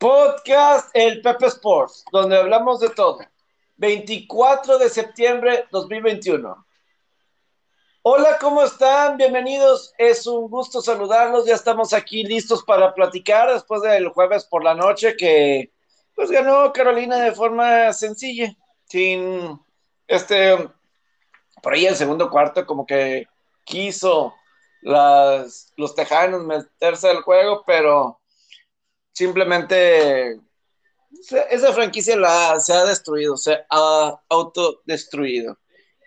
Podcast El Pepe Sports, donde hablamos de todo. 24 de septiembre 2021. Hola, ¿cómo están? Bienvenidos. Es un gusto saludarlos. Ya estamos aquí listos para platicar después del jueves por la noche que pues ganó Carolina de forma sencilla, sin este por ahí el segundo cuarto como que quiso las, los tejanos meterse al juego, pero simplemente esa franquicia la, se ha destruido, se ha autodestruido.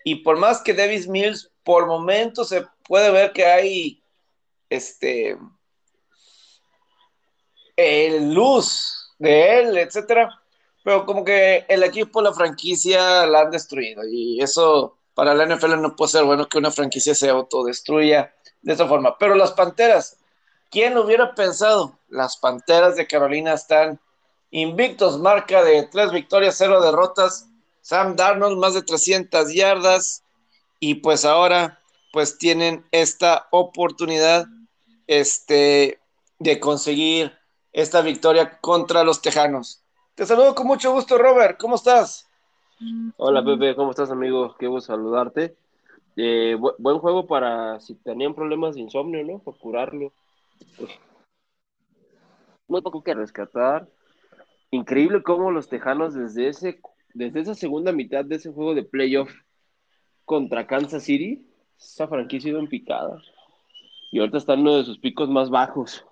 Y por más que Davis Mills, por momentos se puede ver que hay este luz de él, etcétera, pero como que el equipo, la franquicia la han destruido y eso para la NFL no puede ser bueno que una franquicia se autodestruya de esa forma. Pero las Panteras, ¿quién hubiera pensado? Las Panteras de Carolina están invictos, marca de tres victorias, cero derrotas. Sam Darnold, más de 300 yardas. Y pues ahora, pues tienen esta oportunidad este, de conseguir esta victoria contra los Tejanos. Te saludo con mucho gusto, Robert. ¿Cómo estás? Hola, Pepe. ¿Cómo estás, amigo? Qué gusto saludarte. Eh, buen juego para si tenían problemas de insomnio, ¿no? Por curarlo. Muy poco que rescatar. Increíble cómo los Tejanos desde ese desde esa segunda mitad de ese juego de playoff contra Kansas City, esa franquicia ido en picada. Y ahorita está en uno de sus picos más bajos.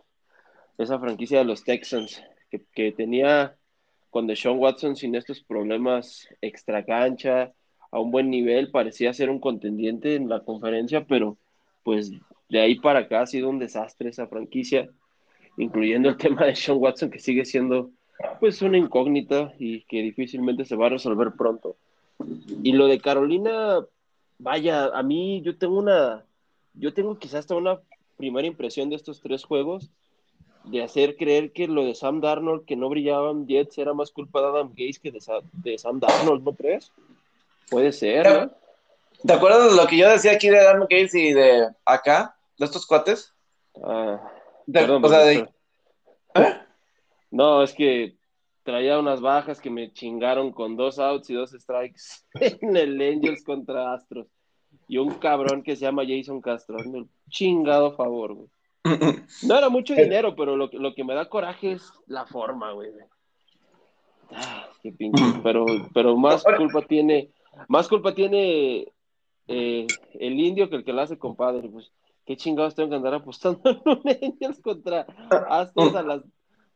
Esa franquicia de los Texans, que, que tenía con Deshaun Watson sin estos problemas extra cancha, a un buen nivel, parecía ser un contendiente en la conferencia, pero pues de ahí para acá ha sido un desastre esa franquicia, incluyendo el tema de Sean Watson, que sigue siendo pues una incógnita y que difícilmente se va a resolver pronto. Y lo de Carolina, vaya, a mí yo tengo una, yo tengo quizás hasta una primera impresión de estos tres juegos, de hacer creer que lo de Sam Darnold, que no brillaban Jets, era más culpa de Adam Gates que de, Sam Darnold, ¿no crees? Puede ser, ¿no? ¿Te acuerdas de lo que yo decía aquí de Adam Gates y de acá, de estos cuates? Ah, perdón, o sea, de... ¿Eh? No, es que traía unas bajas que me chingaron con dos outs y dos strikes en el Angels contra Astros. Y un cabrón que se llama Jason Castro, un chingado favor, güey. No era mucho dinero, pero lo, lo que me da coraje es la forma, güey. Ah, qué pinche. Pero, pero más culpa tiene más culpa tiene eh, el indio que el que lo hace compadre. Pues, qué chingados tengo que andar apostando en un Angels contra Astros a las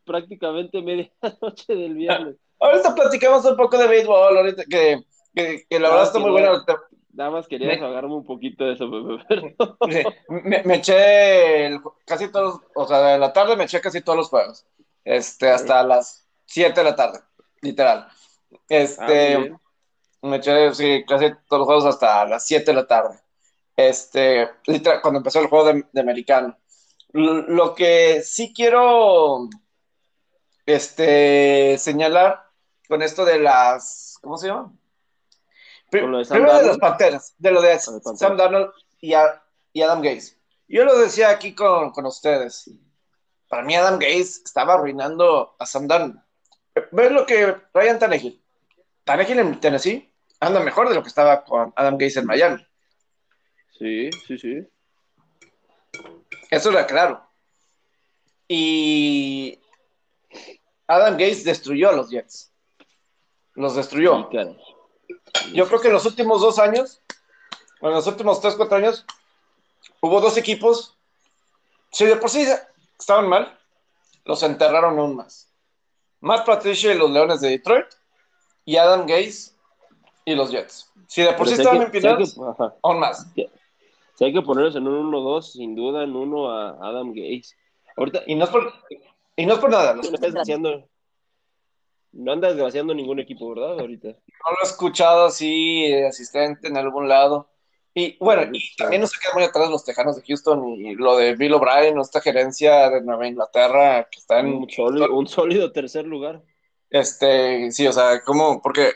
prácticamente medianoche del viernes. Ahorita platicamos un poco de béisbol, ahorita que, que, la verdad está muy bueno. Nada más quería desahogarme un poquito de eso, me, me, eché casi todos, o sea, de la tarde me eché casi todos los juegos. Este, hasta las 7 de la tarde, literal. Este, ah, me eché sí, casi todos los juegos hasta las 7 de la tarde. Este, cuando empezó el juego de, americano. Lo que sí quiero este, señalar con esto de las. ¿Cómo se llama? Primero de las panteras, de lo de Sam Darnold y, Adam Gaze. Yo lo decía aquí con, con, ustedes. Para mí, Adam Gaze estaba arruinando a Sam Darnold. ¿Ves lo que Ryan Tannehill? Tannehill en Tennessee anda mejor de lo que estaba con Adam Gaze en Miami. Sí, sí, sí. Eso era claro. Y Adam Gaze destruyó a los Jets. Los destruyó. Yo creo que en los últimos dos años, en los últimos tres, cuatro años, hubo dos equipos. Si de por sí estaban mal, los enterraron aún más. Matt Patricia y los Leones de Detroit y Adam Gaze y los Jets. Si de por sí estaban empinados, aún más. Si hay que ponerlos en un 1-2, sin duda, en uno a Adam Gates. Ahorita, y, no es por, y no es por nada. No, no, no anda desgraciando ningún equipo, ¿verdad? Ahorita. No lo he escuchado así, asistente en algún lado. Y bueno, y también no se quedan muy atrás los Tejanos de Houston y lo de Bill O'Brien, esta gerencia de Nueva Inglaterra que está en. Un sólido, un sólido tercer lugar. Este, sí, o sea, como, porque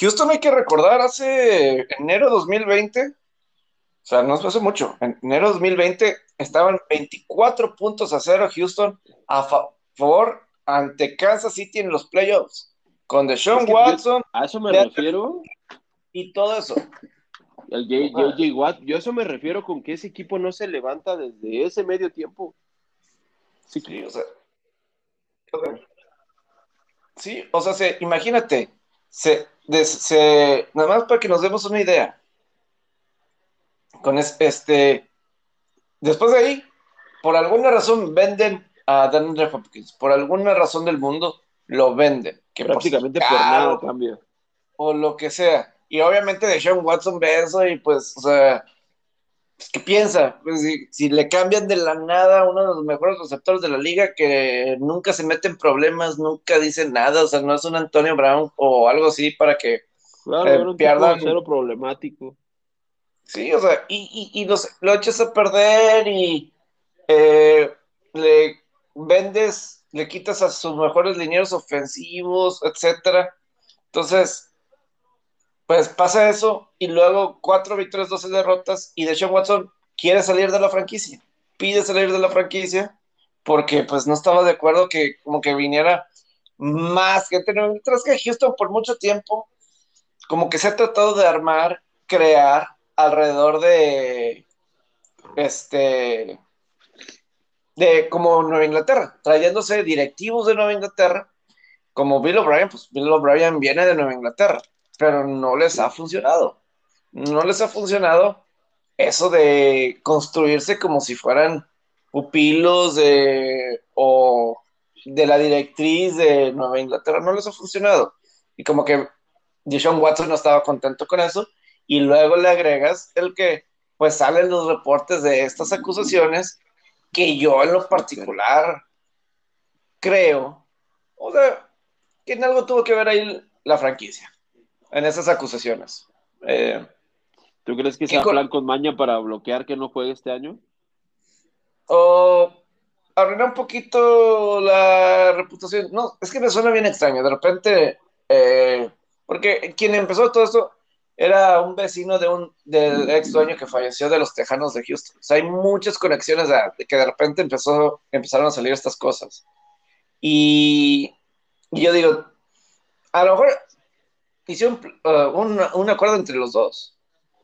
Houston hay que recordar, hace enero de 2020, o sea, no hace mucho, en enero de 2020 estaban 24 puntos a cero Houston a favor ante Kansas City en los playoffs. Con Deshaun Watson. a eso me refiero. Y todo eso. El JJ Watt, yo a eso me refiero con que ese equipo no se levanta desde ese medio tiempo. Sí, o sea. Sí, o sea, imagínate, se, nada más para que nos demos una idea. Con este, después de ahí, por alguna razón venden a DeAndre Hopkins, por alguna razón del mundo lo venden. Que Prácticamente por, nada cambia. O lo que sea. Y obviamente de Sean Watson ve eso y pues, o sea, pues, ¿qué piensa? Pues si, le cambian de la nada a uno de los mejores receptores de la liga que nunca se mete en problemas, nunca dice nada, o sea, no es un Antonio Brown o algo así para que claro, eh, pierdan. Cero problemático. Sí, o sea, y, y, lo echas a perder y eh, le vendes, le quitas a sus mejores linieros ofensivos, etcétera. Entonces, pues pasa eso y luego cuatro victorias, doce derrotas y Deshaun Watson quiere salir de la franquicia, pide salir de la franquicia porque pues no estaba de acuerdo que como que viniera más gente, mientras que Houston por mucho tiempo como que se ha tratado de armar, crear alrededor de este de como Nueva Inglaterra, trayéndose directivos de Nueva Inglaterra, como Bill O'Brien, pues Bill O'Brien viene de Nueva Inglaterra, pero no les ha funcionado. No les ha funcionado eso de construirse como si fueran pupilos de, o de la directriz de Nueva Inglaterra, no les ha funcionado. Y como que Deshaun Watson no estaba contento con eso, y luego le agregas el que pues salen los reportes de estas acusaciones que yo en lo particular creo, o sea, que en algo tuvo que ver ahí la franquicia, en esas acusaciones. Eh, ¿Tú crees que sea plan con maña para bloquear que no juegue este año? O arruinar un poquito la reputación. No, es que me suena bien extraño. De repente, eh, porque quien empezó todo esto era un vecino de un, del ex dueño que falleció de los Tejanos de Houston. O sea, hay muchas conexiones de, que de repente empezó, empezaron a salir estas cosas. Y, yo digo, a lo mejor hicieron uh, un, acuerdo entre los dos,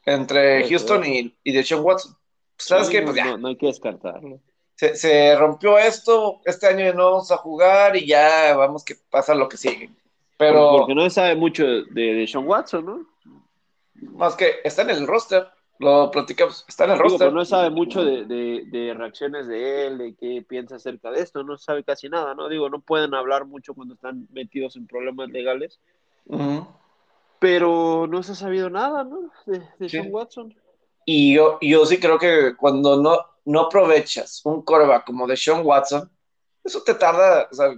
entre Houston y, y Deshaun Watson. ¿Sabes qué? Pues ya. No, hay que descartarlo. Se, se, rompió esto, este año no vamos a jugar y ya vamos que pasa lo que sigue. Pero... Porque no se sabe mucho de, de Deshaun Watson, ¿no? Más que está en el roster, lo platicamos, está en el roster. no sabe mucho de, reacciones de él, de qué piensa acerca de esto, no sabe casi nada, ¿no? Digo, no pueden hablar mucho cuando están metidos en problemas legales. Pero no se ha sabido nada, ¿no? De, Sean Watson. Y yo, yo sí creo que cuando no, no aprovechas un coreback como de Sean Watson, eso te tarda, o sea,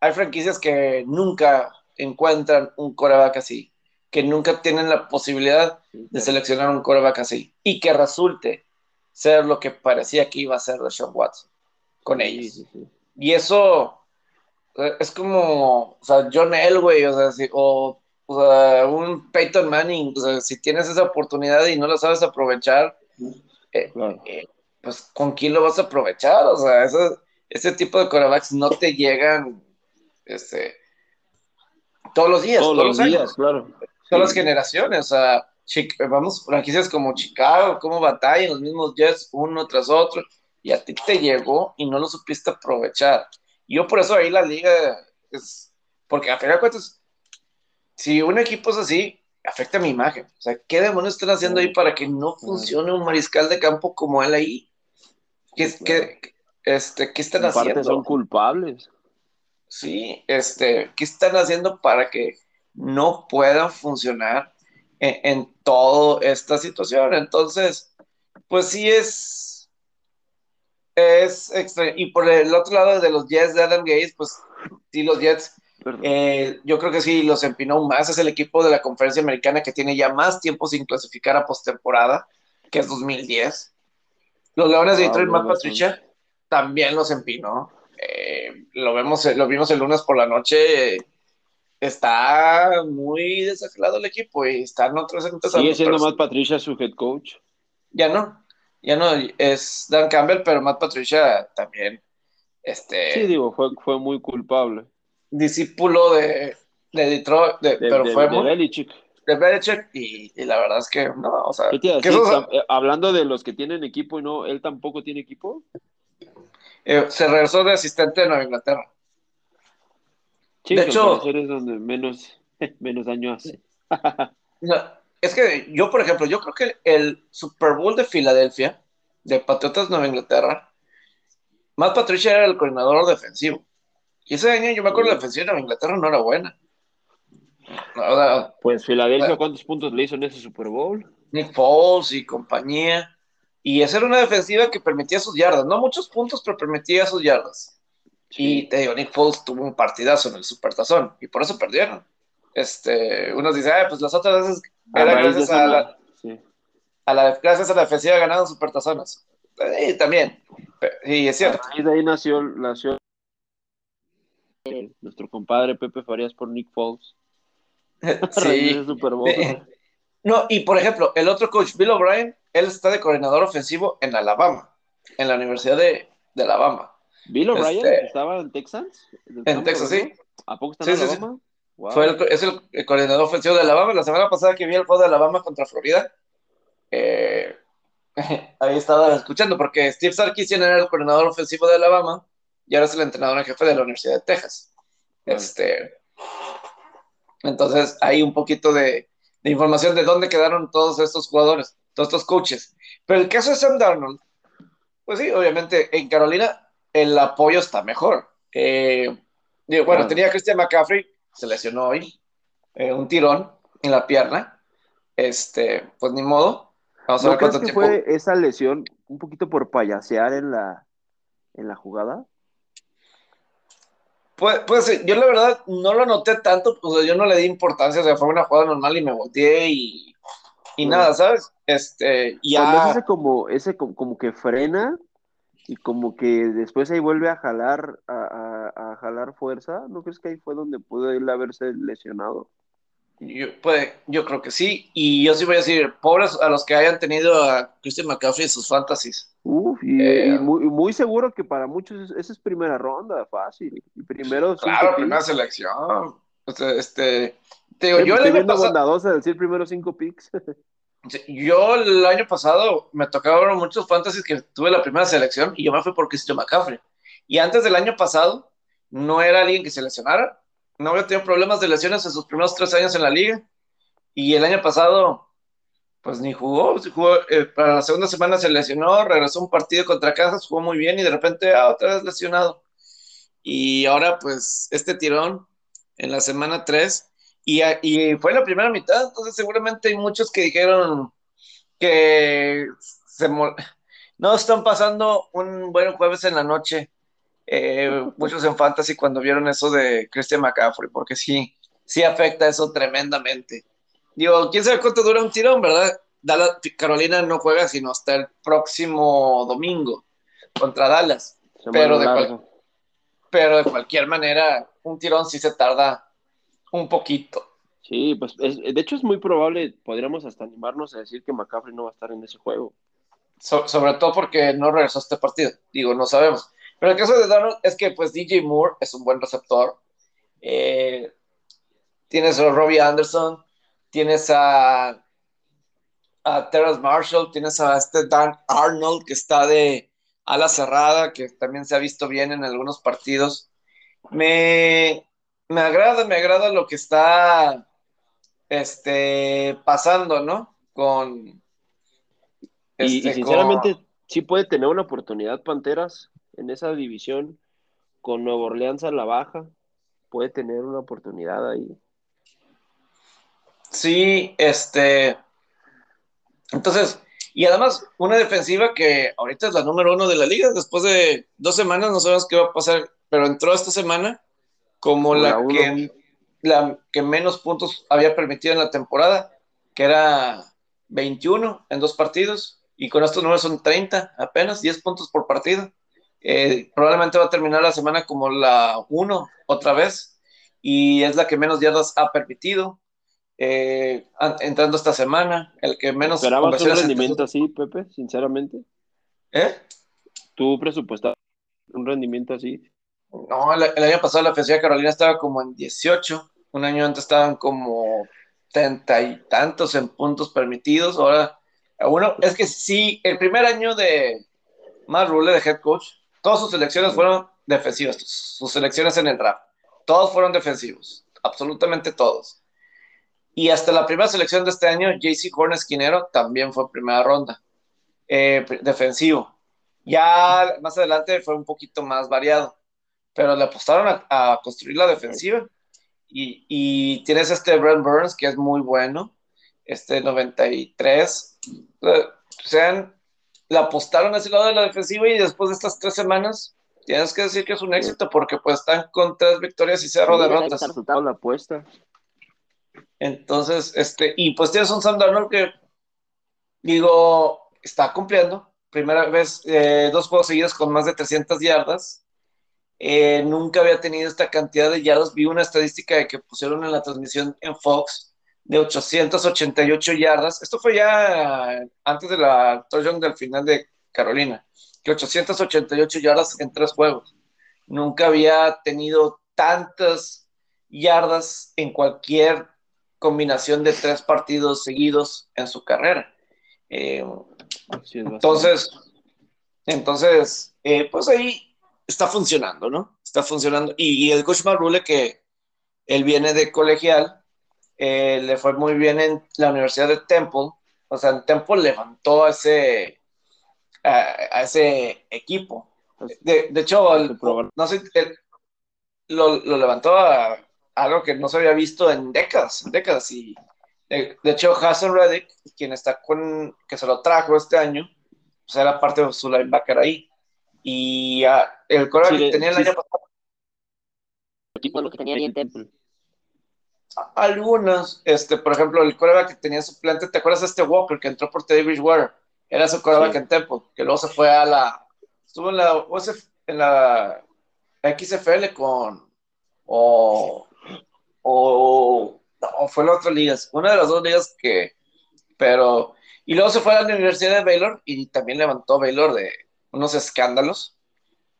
hay franquicias que nunca encuentran un coreback así que nunca tienen la posibilidad de seleccionar un coreback así y que resulte ser lo que parecía que iba a ser de Sean Watson con ellos. Y eso eh, es como, o sea, John Elway, o sea, o, un Peyton Manning, o sea, si tienes esa oportunidad y no la sabes aprovechar, eh, eh, pues con quién lo vas a aprovechar, o sea, ese, tipo de corebacks no te llegan este, todos los días. Todos, los, días, claro son las generaciones, o sea, vamos, franquicias como Chicago, como batallan los mismos Jets uno tras otro, y a ti te llegó y no lo supiste aprovechar. yo por eso ahí la liga es, porque a fin de cuentas, si un equipo es así, afecta mi imagen. O sea, ¿qué demonios están haciendo ahí para que no funcione un mariscal de campo como él ahí? ¿Qué, este, ¿qué están haciendo? son culpables. Sí, este, ¿qué están haciendo para que no puedan funcionar en, toda esta situación. Entonces, pues sí es, es extraño. Y por el otro lado de los Jets de Adam Gates, pues sí, los Jets, eh, yo creo que sí los empinó más. Es el equipo de la conferencia americana que tiene ya más tiempo sin clasificar a postemporada, que es 2010. Los Leones de Detroit, Matt Patricia, también los empinó. Eh, lo, vemos, lo vimos el lunes por la noche está muy desacelado el equipo y están otros Sigue siendo Matt Patricia su head coach. Ya no, ya no, es Dan Campbell, pero Matt Patricia también Este, sí, digo, fue, fue muy culpable. Discípulo de, de Detroit, de, De, pero de- fue de muy, Belichick. de Belichick y, y la verdad es que no, o sea, ¿Qué te iba a que decir? eso- Tam- eh, hablando de los que tienen equipo y no, él tampoco tiene equipo. eh, se regresó de asistente de Nueva Inglaterra. Sí, De que hecho- es donde menos, menos daño hace. Es que yo, por ejemplo, yo creo que el Super Bowl de Filadelfia, de Patriotas Nueva Inglaterra, Matt Patricia era el coordinador defensivo. Y ese año yo me acuerdo la defensiva de Nueva Inglaterra no era buena. O sea, Pues Filadelfia, Bueno. ¿cuántos puntos le hizo en ese Super Bowl? Nick Foles y compañía. Y esa era una defensiva que permitía sus yardas. No muchos puntos, pero permitía sus yardas. Y te digo, Nick Foles tuvo un partidazo en el Supertazón y por eso perdieron. Este, unos dicen, "Ay, pues las otras veces era gracias a la, sí. a la, gracias a la defensiva ganaron Supertazones. Sí, también. Y es cierto. raíz de ahí nació, nació eh, nuestro compadre Pepe Farías por Nick Foles. Sí. Bowl. No, y por ejemplo, el otro coach, Bill O'Brien, él está de coordinador ofensivo en Alabama, en la Universidad de, de Alabama. Bill O'Brien Este- estaba en Texas. En Texas, sí. ¿A poco está Sí, en sí, sí. Alabama? Wow. Fue el, es el, coordinador ofensivo de Alabama. La semana pasada que vi el juego de Alabama contra Florida, eh, ahí estaba escuchando, porque Steve Sarkisian era el coordinador ofensivo de Alabama y ahora es el entrenador en jefe de la Universidad de Texas. Este, entonces, hay un poquito de, de información de dónde quedaron todos estos jugadores, todos estos coaches. Pero el caso de Sam Darnold, pues sí, obviamente en Carolina el apoyo está mejor. Eh, digo, bueno, tenía a Christian McCaffrey, se lesionó hoy, eh, un tirón en la pierna. Este, pues ni modo. Vamos a ¿No ver cuánto que tiempo. fue esa lesión un poquito por payasear en la, en la jugada? Pues, pues sí, yo la verdad no lo noté tanto, pues yo no le di importancia, o sea, fue una jugada normal y me volteé y, y nada, ¿sabes? Este, Cuando es ya. ese como, ese como, como que frena y como que después ahí vuelve a jalar, a, a- a jalar fuerza, ¿no crees que ahí fue donde pudo él haberse lesionado? Yo, puede, yo creo que sí, y yo sí voy a decir, pobres a los que hayan tenido a Christian McCaffrey en sus fantasies. Uf, y, Eh, y muy, muy seguro que para muchos es- esa es primera ronda, fácil. Y primero Claro, picks. primera selección. O sea, este, te digo, Eh, yo el estoy año viendo pasado, bondadosa decir primero cinco picks. yo el año pasado me tocaron muchos fantasies que tuve la primera selección y yo me fui por Christian McCaffrey. Y antes del año pasado, no era alguien que se lesionara, no había tenido problemas de lesiones en sus primeros tres años en la liga. Y el año pasado, pues ni jugó, jugó, eh, para la segunda semana se lesionó, regresó un partido contra Kansas, jugó muy bien y de repente, ah, otra vez lesionado. Y ahora, pues, este tirón en la semana 3 y, fue la primera mitad, entonces seguramente hay muchos que dijeron que se no están pasando un buen jueves en la noche, eh, muchos en Fantasy cuando vieron eso de Christian McCaffrey, porque sí, sí afecta eso tremendamente. Digo, quién sabe cuánto dura un tirón, ¿verdad? Dallas, Carolina no juega sino hasta el próximo domingo contra Dallas, Pero de cual- pero de cualquier manera, un tirón sí se tarda un poquito. Sí, pues es- de hecho es muy probable, podríamos hasta animarnos a decir que McCaffrey no va a estar en ese juego. So- sobre todo porque no regresó a este partido. Digo, no sabemos. Pero el caso de Darnold es que pues DJ Moore es un buen receptor. Eh, tienes a Robbie Anderson, tienes a, a Terrence Marshall, tienes a este Dan Arnold que está de ala cerrada, que también se ha visto bien en algunos partidos. Me, me agrada, me agrada lo que está este, pasando, ¿no? Con, Y- este, y, sinceramente, con- sí puede tener una oportunidad Panteras en esa división con Nueva Orleans a la baja. Puede tener una oportunidad ahí. Sí, este. Entonces, y además, una defensiva que ahorita es la número uno de la liga. Después de dos semanas, no sabemos qué va a pasar, pero entró esta semana como la que, la que menos puntos había permitido en la temporada, que era 21 en dos partidos. Y con estos números son 30, apenas 10 puntos por partido. Eh, probablemente va a terminar la semana como la 1 otra vez. Y es la que menos yardas ha permitido eh, an- entrando esta semana, el que menos ¿Esperabas un rendimiento así, Pepe? Sinceramente. ¿Eh? ¿Tú presupuestabas un rendimiento así. No, el, año pasado la ofensiva de Carolina estaba como en 18, un año antes estaban como 30 y tantos en puntos permitidos, ahora uno, es que sí, el primer año de Matt Rule de head coach, todas sus selecciones fueron defensivas, sus selecciones en el draft, todos fueron defensivos, absolutamente todos. Y hasta la primera selección de este año, JC Horn esquinero, también fue primera ronda, eh, defensivo. Ya más adelante fue un poquito más variado, pero le apostaron a, construir la defensiva. Y, y, tienes este Brent Burns, que es muy bueno, este 93. O sea, le apostaron a ese lado de la defensiva y después de estas tres semanas, tienes que decir que es un éxito porque pues están con tres victorias y cero derrotas. la apuesta. Entonces, este, y pues tienes un Sam Darnold que, digo, está cumpliendo. Primera vez, eh, dos juegos seguidos con más de 300 yardas. Eh, nunca había tenido esta cantidad de yardas. Vi una estadística de que pusieron en la transmisión en Fox de 888 yardas. Esto fue ya antes de la touchdown del final de Carolina, que 888 yardas en tres juegos. Nunca había tenido tantas yardas en cualquier combinación de tres partidos seguidos en su carrera. Eh, entonces, entonces eh, pues ahí está funcionando, ¿no? Está funcionando. Y, el coach Marrule, que él viene de colegial, eh, le fue muy bien en la Universidad de Temple. O sea, en Temple levantó a ese, a, ese equipo. De, hecho, no sé, lo, lo, levantó a, algo que no se había visto en décadas, décadas. Y de, hecho, Hassan Reddick, quien está con, que se lo trajo este año, pues era parte de su linebacker ahí. Y uh, el coreback que tenía el año pasado. Lo que tenía bien Temple. Algunos, este, por ejemplo, el coreback que tenía suplente, ¿te acuerdas de este Walker que entró por Teddy Bridgewater? Era su coreback en Temple, que luego se fue a la. Estuvo en la, en la XFL con. O o, fue la otra liga, una de las dos ligas que, pero, y luego se fue a la Universidad de Baylor y también levantó Baylor de unos escándalos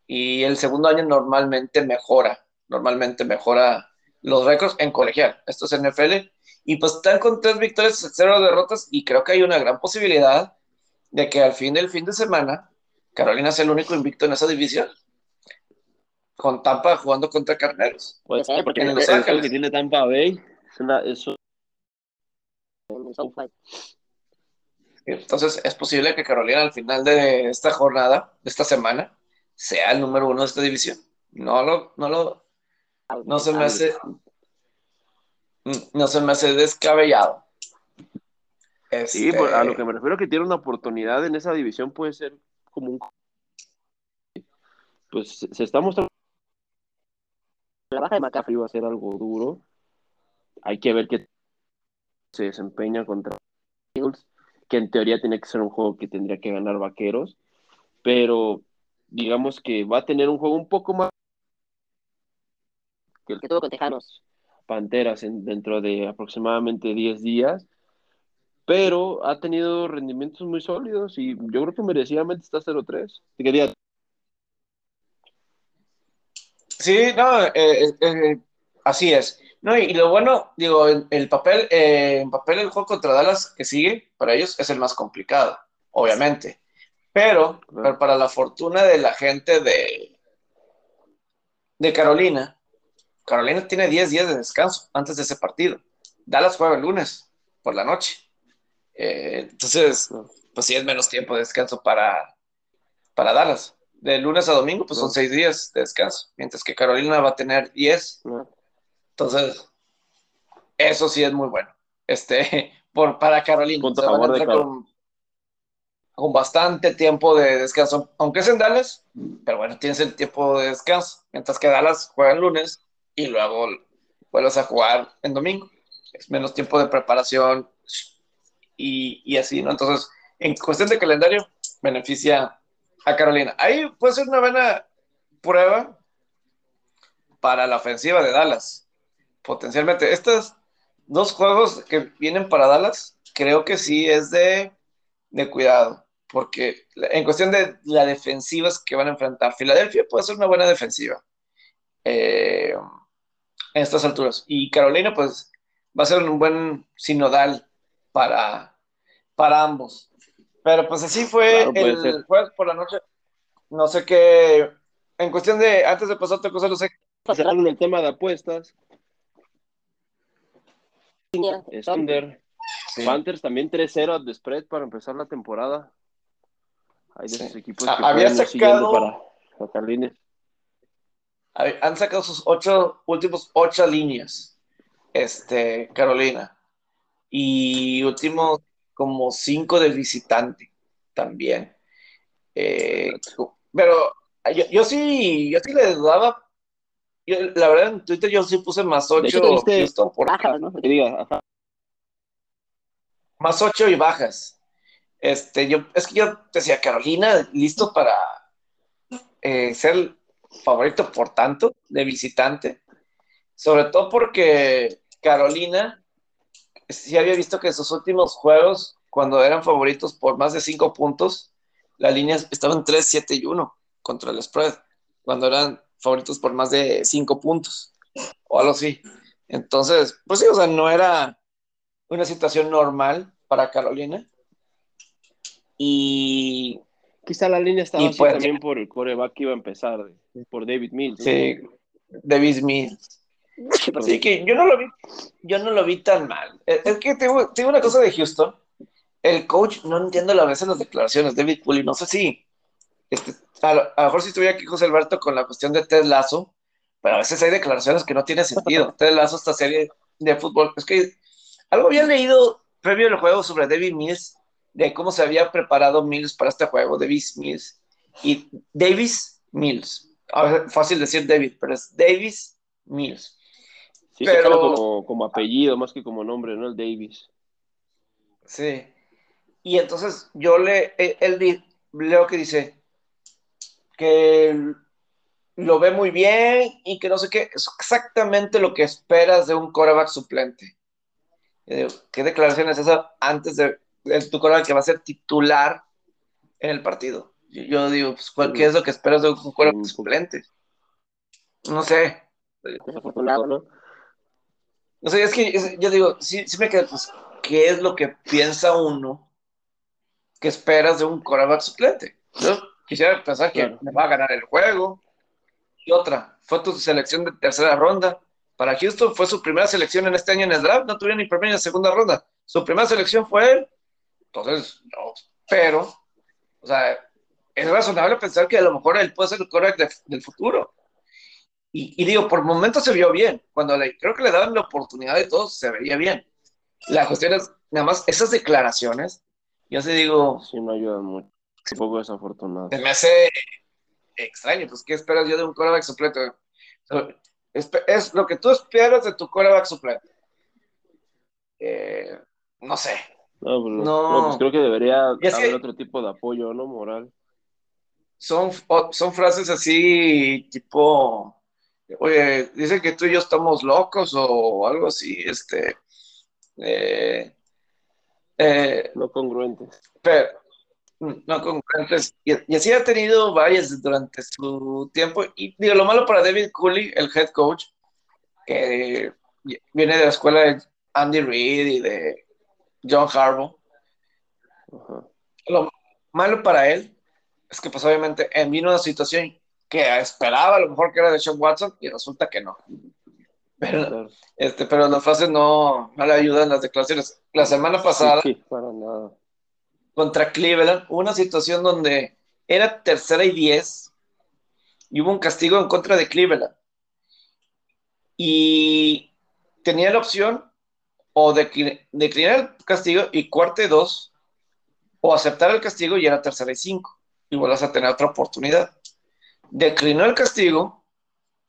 y el segundo año normalmente mejora, normalmente mejora los récords en colegial, esto es NFL, y pues están con tres victorias, cero derrotas y creo que hay una gran posibilidad de que al fin del fin de semana Carolina sea el único invicto en esa división con Tampa jugando contra Carneros. Puede ser, porque en Los Ángeles. que tiene Tampa Bay eso. Entonces es posible que Carolina al final de esta jornada, de esta semana, sea el número uno de esta división. No lo, no lo, no se me hace, no se me hace descabellado. Sí, pues, a lo que me refiero que tiene una oportunidad en esa división puede ser como un pues se está mostrando la baja de McCaffrey va a ser algo duro. Hay que ver que se desempeña contra que en teoría tiene que ser un juego que tendría que ganar Vaqueros, pero digamos que va a tener un juego un poco más que el que tuvo con Tejanos. Panteras en, dentro de aproximadamente 10 días, pero ha tenido rendimientos muy sólidos y yo creo que merecidamente está 0-3. Quería Sí, no, eh, eh, eh, así es. No, y, lo bueno, digo, el, papel, en papel el juego contra Dallas que sigue, para ellos es el más complicado, obviamente. Pero, para la fortuna de la gente de, de Carolina, Carolina tiene 10 días de descanso antes de ese partido. Dallas juega el lunes por la noche. entonces, pues sí es menos tiempo de descanso para, para Dallas de lunes a domingo, pues son seis días de descanso, mientras que Carolina va a tener diez. Entonces, eso sí es muy bueno. Este, por, para Carolina, con, con, bastante tiempo de descanso, aunque es en Dallas, pero bueno, tienes el tiempo de descanso, mientras que Dallas juega el lunes y luego vuelves a jugar en domingo. Es menos tiempo de preparación y, y así, ¿no? Entonces, en cuestión de calendario, beneficia a Carolina. Ahí puede ser una buena prueba para la ofensiva de Dallas. Potencialmente. Estos dos juegos que vienen para Dallas, creo que sí es de, cuidado. porque en cuestión de la defensiva que van a enfrentar, Filadelfia puede ser una buena defensiva eh, en estas alturas. Y Carolina, pues, va a ser un buen sinodal para, para ambos. Pero pues así fue el jueves por la noche. No sé qué. En cuestión de. Antes de pasar otra cosa, no sé. Para cerrar el tema de apuestas. Thunder. Panthers también 3-0 de spread para empezar la temporada. Hay de esos equipos que había sacado para sacar líneas. Han sacado sus ocho últimos ocho líneas. Este, Carolina. Y últimos como cinco del visitante también. Eh, pero yo, sí, yo sí le dudaba. La verdad, en Twitter yo sí puse más 8 por bajas, ¿no? Más 8 y bajas. Este, yo, es que yo decía, Carolina, listo para eh, ser favorito por tanto de visitante. Sobre todo porque Carolina sí había visto que en sus últimos juegos, cuando eran favoritos por más de 5 puntos, la línea estaba en 3, 7 y 1 contra el spread, cuando eran favoritos por más de 5 puntos o algo así. Entonces, pues sí, o sea, no era una situación normal para Carolina. Y. Quizá la línea estaba así pues, también por el coreback que iba a empezar, por David Mills. Sí, David Mills. Sí, que yo no lo vi, yo no lo vi tan mal. Es que tengo, tengo una cosa de Houston. El coach, no entiendo a veces las declaraciones, David Pulley, no sé si, este, a, lo, mejor si estuviera aquí José Alberto con la cuestión de Ted Lazo, pero a veces hay declaraciones que no tienen sentido. Ted Lazo, esta serie de fútbol, es que algo había leído previo al juego sobre David Mills, de cómo se había preparado Mills para este juego, Davis Mills, y Davis Mills. fácil decir David, pero es Davis Mills. Sí, pero como, apellido más que como nombre, ¿no? El Davis. Sí. Y entonces yo le, eh, él, leo que dice que lo ve muy bien y que no sé qué, es exactamente lo que esperas de un coreback suplente. ¿Qué declaración es esa antes de, tu coreback que va a ser titular en el partido? Yo, digo, pues, ¿qué es lo que esperas de un coreback suplente? No sé. ¿no? Sea, es que yo digo, sí, sí me queda, pues, ¿qué es lo que piensa uno que esperas de un coreback suplente? Yo quisiera pensar que me va a ganar el juego. Y otra, fue tu selección de tercera ronda. Para Houston fue su primera selección en este año en el draft, no tuvieron ni primera ni segunda ronda. Su primera selección fue él. Entonces, no, pero, o sea, es razonable pensar que a lo mejor él puede ser el coreback del futuro. Y, digo, por momentos se vio bien. Cuando le, creo que le daban la oportunidad de todos, se veía bien. La cuestión es, nada más, esas declaraciones, yo se digo. Sí, me ayudan mucho. Un poco desafortunado. Se me hace extraño, pues, ¿qué esperas yo de un coreback suplente? Es, lo que tú esperas de tu coreback suplente. Eh, no sé. No, pues, no, pues creo que debería haber otro tipo de apoyo, ¿no? Moral. Son, son frases así, tipo oye, dicen que tú y yo estamos locos o algo así, este, eh, eh, no congruentes. Pero, no congruentes. Y, así ha tenido varias durante su tiempo. Y digo, lo malo para David Cooley, el head coach, que viene de la escuela de Andy Reid y de John Harbaugh. Lo malo para él es que, pues, obviamente, en vino una situación que esperaba a lo mejor que era de Sean Watson y resulta que no. Pero, este, pero las frases no, no le ayudan las declaraciones. La semana pasada, contra Cleveland, hubo una situación donde era tercera y diez y hubo un castigo en contra de Cleveland. Y tenía la opción o de declinar el castigo y cuarta y dos, o aceptar el castigo y era tercera y cinco. Y vuelvas a tener otra oportunidad declinó el castigo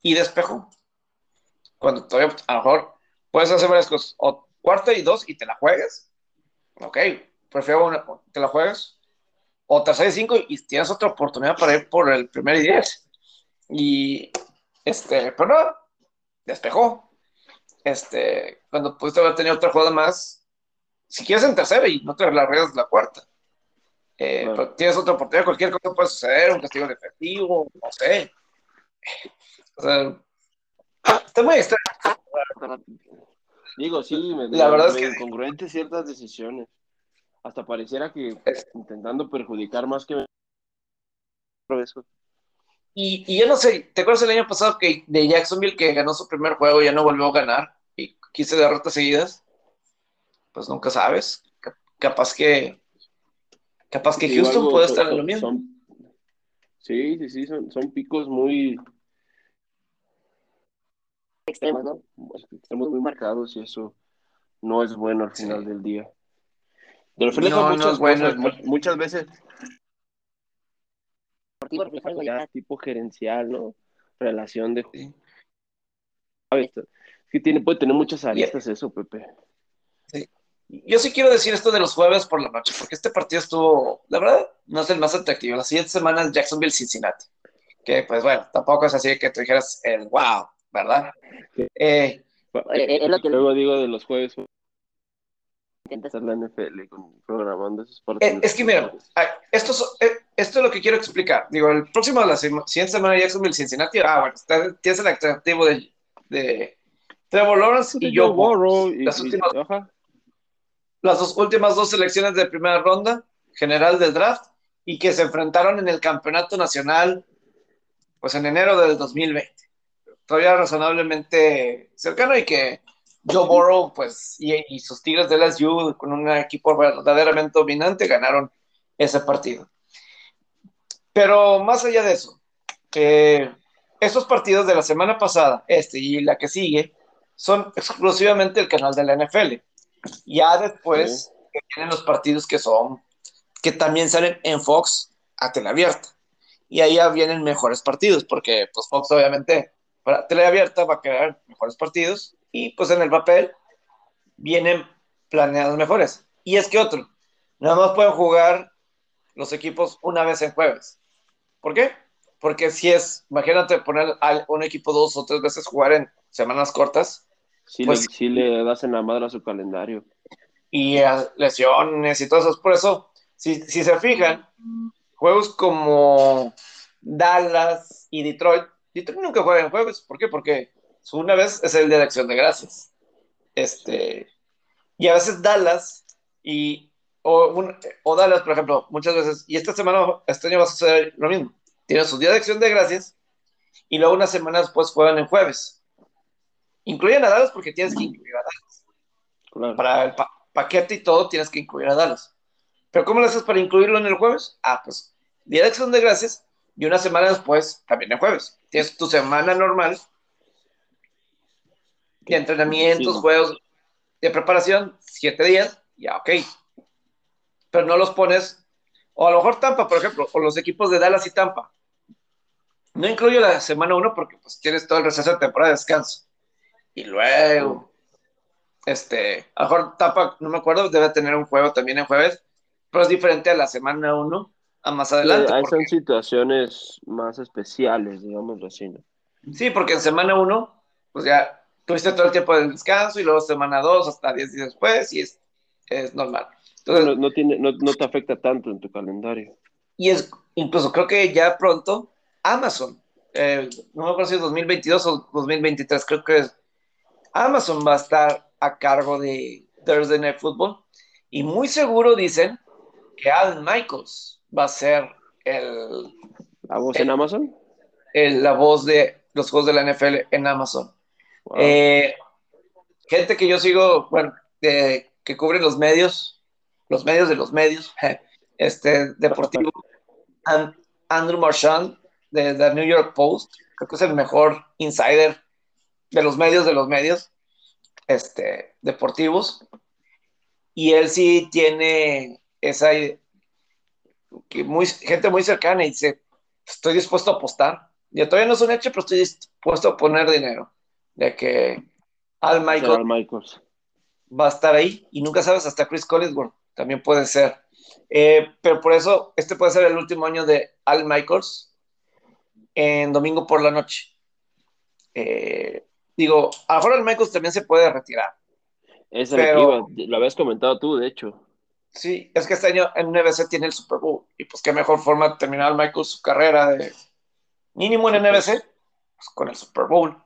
y despejó. Cuando todavía, a lo mejor, puedes hacer varias cosas. O cuarta y dos y te la juegas. Ok, prefiero una, te la juegas. O tercera y cinco y tienes otra oportunidad para ir por el primer y diez. Y, este, pero no, despejó. Este, cuando pudiste haber tenido otra jugada más, si quieres en tercera y no te la reglas la cuarta. Eh, tienes otra oportunidad, cualquier cosa puede suceder, un castigo efectivo, no sé. O sea, está muy extraño. Digo, sí, me, la verdad es que incongruentes ciertas decisiones. Hasta pareciera que intentando perjudicar más que y, y yo no sé, ¿te acuerdas el año pasado que de Jacksonville que ganó su primer juego y ya no volvió a ganar? Y 15 derrotas seguidas. Pues nunca sabes. Capaz que. Capaz que Houston puede estar en lo mismo. sí, sí, sí, son, son picos muy extremos, ¿no? Extremos muy marcados y eso no es bueno al final del día. De refleja muchas, bueno, muchas veces tipo gerencial, ¿no? Relación de... Sí, tiene, puede tener muchas aristas eso, Pepe. Sí. Yo sí quiero decir esto de los jueves por la noche, porque este partido estuvo, la verdad, no es el más atractivo. La siguiente semana es Jacksonville-Cincinnati, que pues bueno, tampoco es así que tú dijeras el wow, ¿verdad? Eh, es lo que luego digo de los jueves hacer la NFL con, programando esos partidos. Es que mira, esto es, eh, esto es lo que quiero explicar. Digo, el próximo de la siguiente semana Jacksonville Cincinnati, ah, bueno, tienes el atractivo de, de Trevor Lawrence y Joe Burrow. Las, últimas, las dos últimas dos selecciones de primera ronda, general del draft, y que se enfrentaron en el campeonato nacional, pues en enero del 2020. Todavía razonablemente cercano y que Joe Burrow, pues, y, sus Tigres de LSU, con un equipo verdaderamente dominante, ganaron ese partido. Pero más allá de eso, eh, estos partidos de la semana pasada, este y la que sigue, son exclusivamente el canal de la NFL. Ya después vienen los partidos que son, que también salen en Fox a teleabierta. Y ahí ya vienen mejores partidos, porque pues Fox obviamente para teleabierta va a crear mejores partidos y pues en el papel vienen planeados mejores. Y es que otro, nada más pueden jugar los equipos una vez en jueves. ¿Por qué? Porque si es, imagínate poner a un equipo dos o tres veces jugar en semanas cortas. Sí, pues, le, le das en la madre a su calendario. Y a lesiones y todo eso. Por eso, si, si se fijan, juegos como Dallas y Detroit, Detroit nunca juega en jueves. ¿Por qué? Porque una vez es el Día de Acción de Gracias. Este, y a veces Dallas y o, o, Dallas, por ejemplo, muchas veces, y esta semana, este año va a suceder lo mismo. Tienen su Día de Acción de Gracias y luego unas semanas después juegan en jueves. Incluyen a Dallas porque tienes que incluir a Dallas. Para el paquete y todo tienes que incluir a Dallas. Pero ¿cómo lo haces para incluirlo en el jueves? Ah, pues Día de Acción de Gracias y una semana después también en jueves. Tienes tu semana normal de entrenamientos, juegos de preparación, siete días, ya, ok. Pero no los pones, o a lo mejor Tampa, por ejemplo, o los equipos de Dallas y Tampa. No incluyo la semana uno porque pues tienes todo el receso de temporada de descanso. Y luego, este, a lo mejor Tampa, no me acuerdo, debe tener un juego también en jueves, pero es diferente a la semana uno a más adelante. Sí, Son situaciones más especiales, digamos así, ¿no? Sí, porque en semana uno, pues ya tuviste todo el tiempo de descanso y luego semana dos hasta 10 días después y es, es normal. Entonces, no, tiene, no, no, te afecta tanto en tu calendario. Y es, incluso creo que ya pronto Amazon, eh, no me acuerdo si es 2022 o 2023, creo que es, Amazon va a estar a cargo de Thursday Night Football y muy seguro dicen que Alan Michaels va a ser el... ¿La voz en Amazon? El, la voz de los juegos de la NFL en Amazon. Eh, gente que yo sigo, bueno, que cubren los medios, los medios de los medios, este, deportivo, Andrew Marchand, de The New York Post, creo que es el mejor insider de los medios de los medios este, deportivos. Y él sí tiene esa que muy, gente muy cercana y dice, estoy dispuesto a apostar. Ya todavía no es un hecho, pero estoy dispuesto a poner dinero de que Al Michaels, va a estar ahí y nunca sabes hasta Chris Collinsworth también puede ser. Eh, pero por eso este puede ser el último año de Al Michaels en domingo por la noche. Eh, digo, a lo mejor Al Michaels también se puede retirar. Esa pero, lo habías comentado tú, de hecho. Sí, es que este año en NBC tiene el Super Bowl. Y pues qué mejor forma de terminar Michael su carrera de mínimo en NBC pues, con el Super Bowl.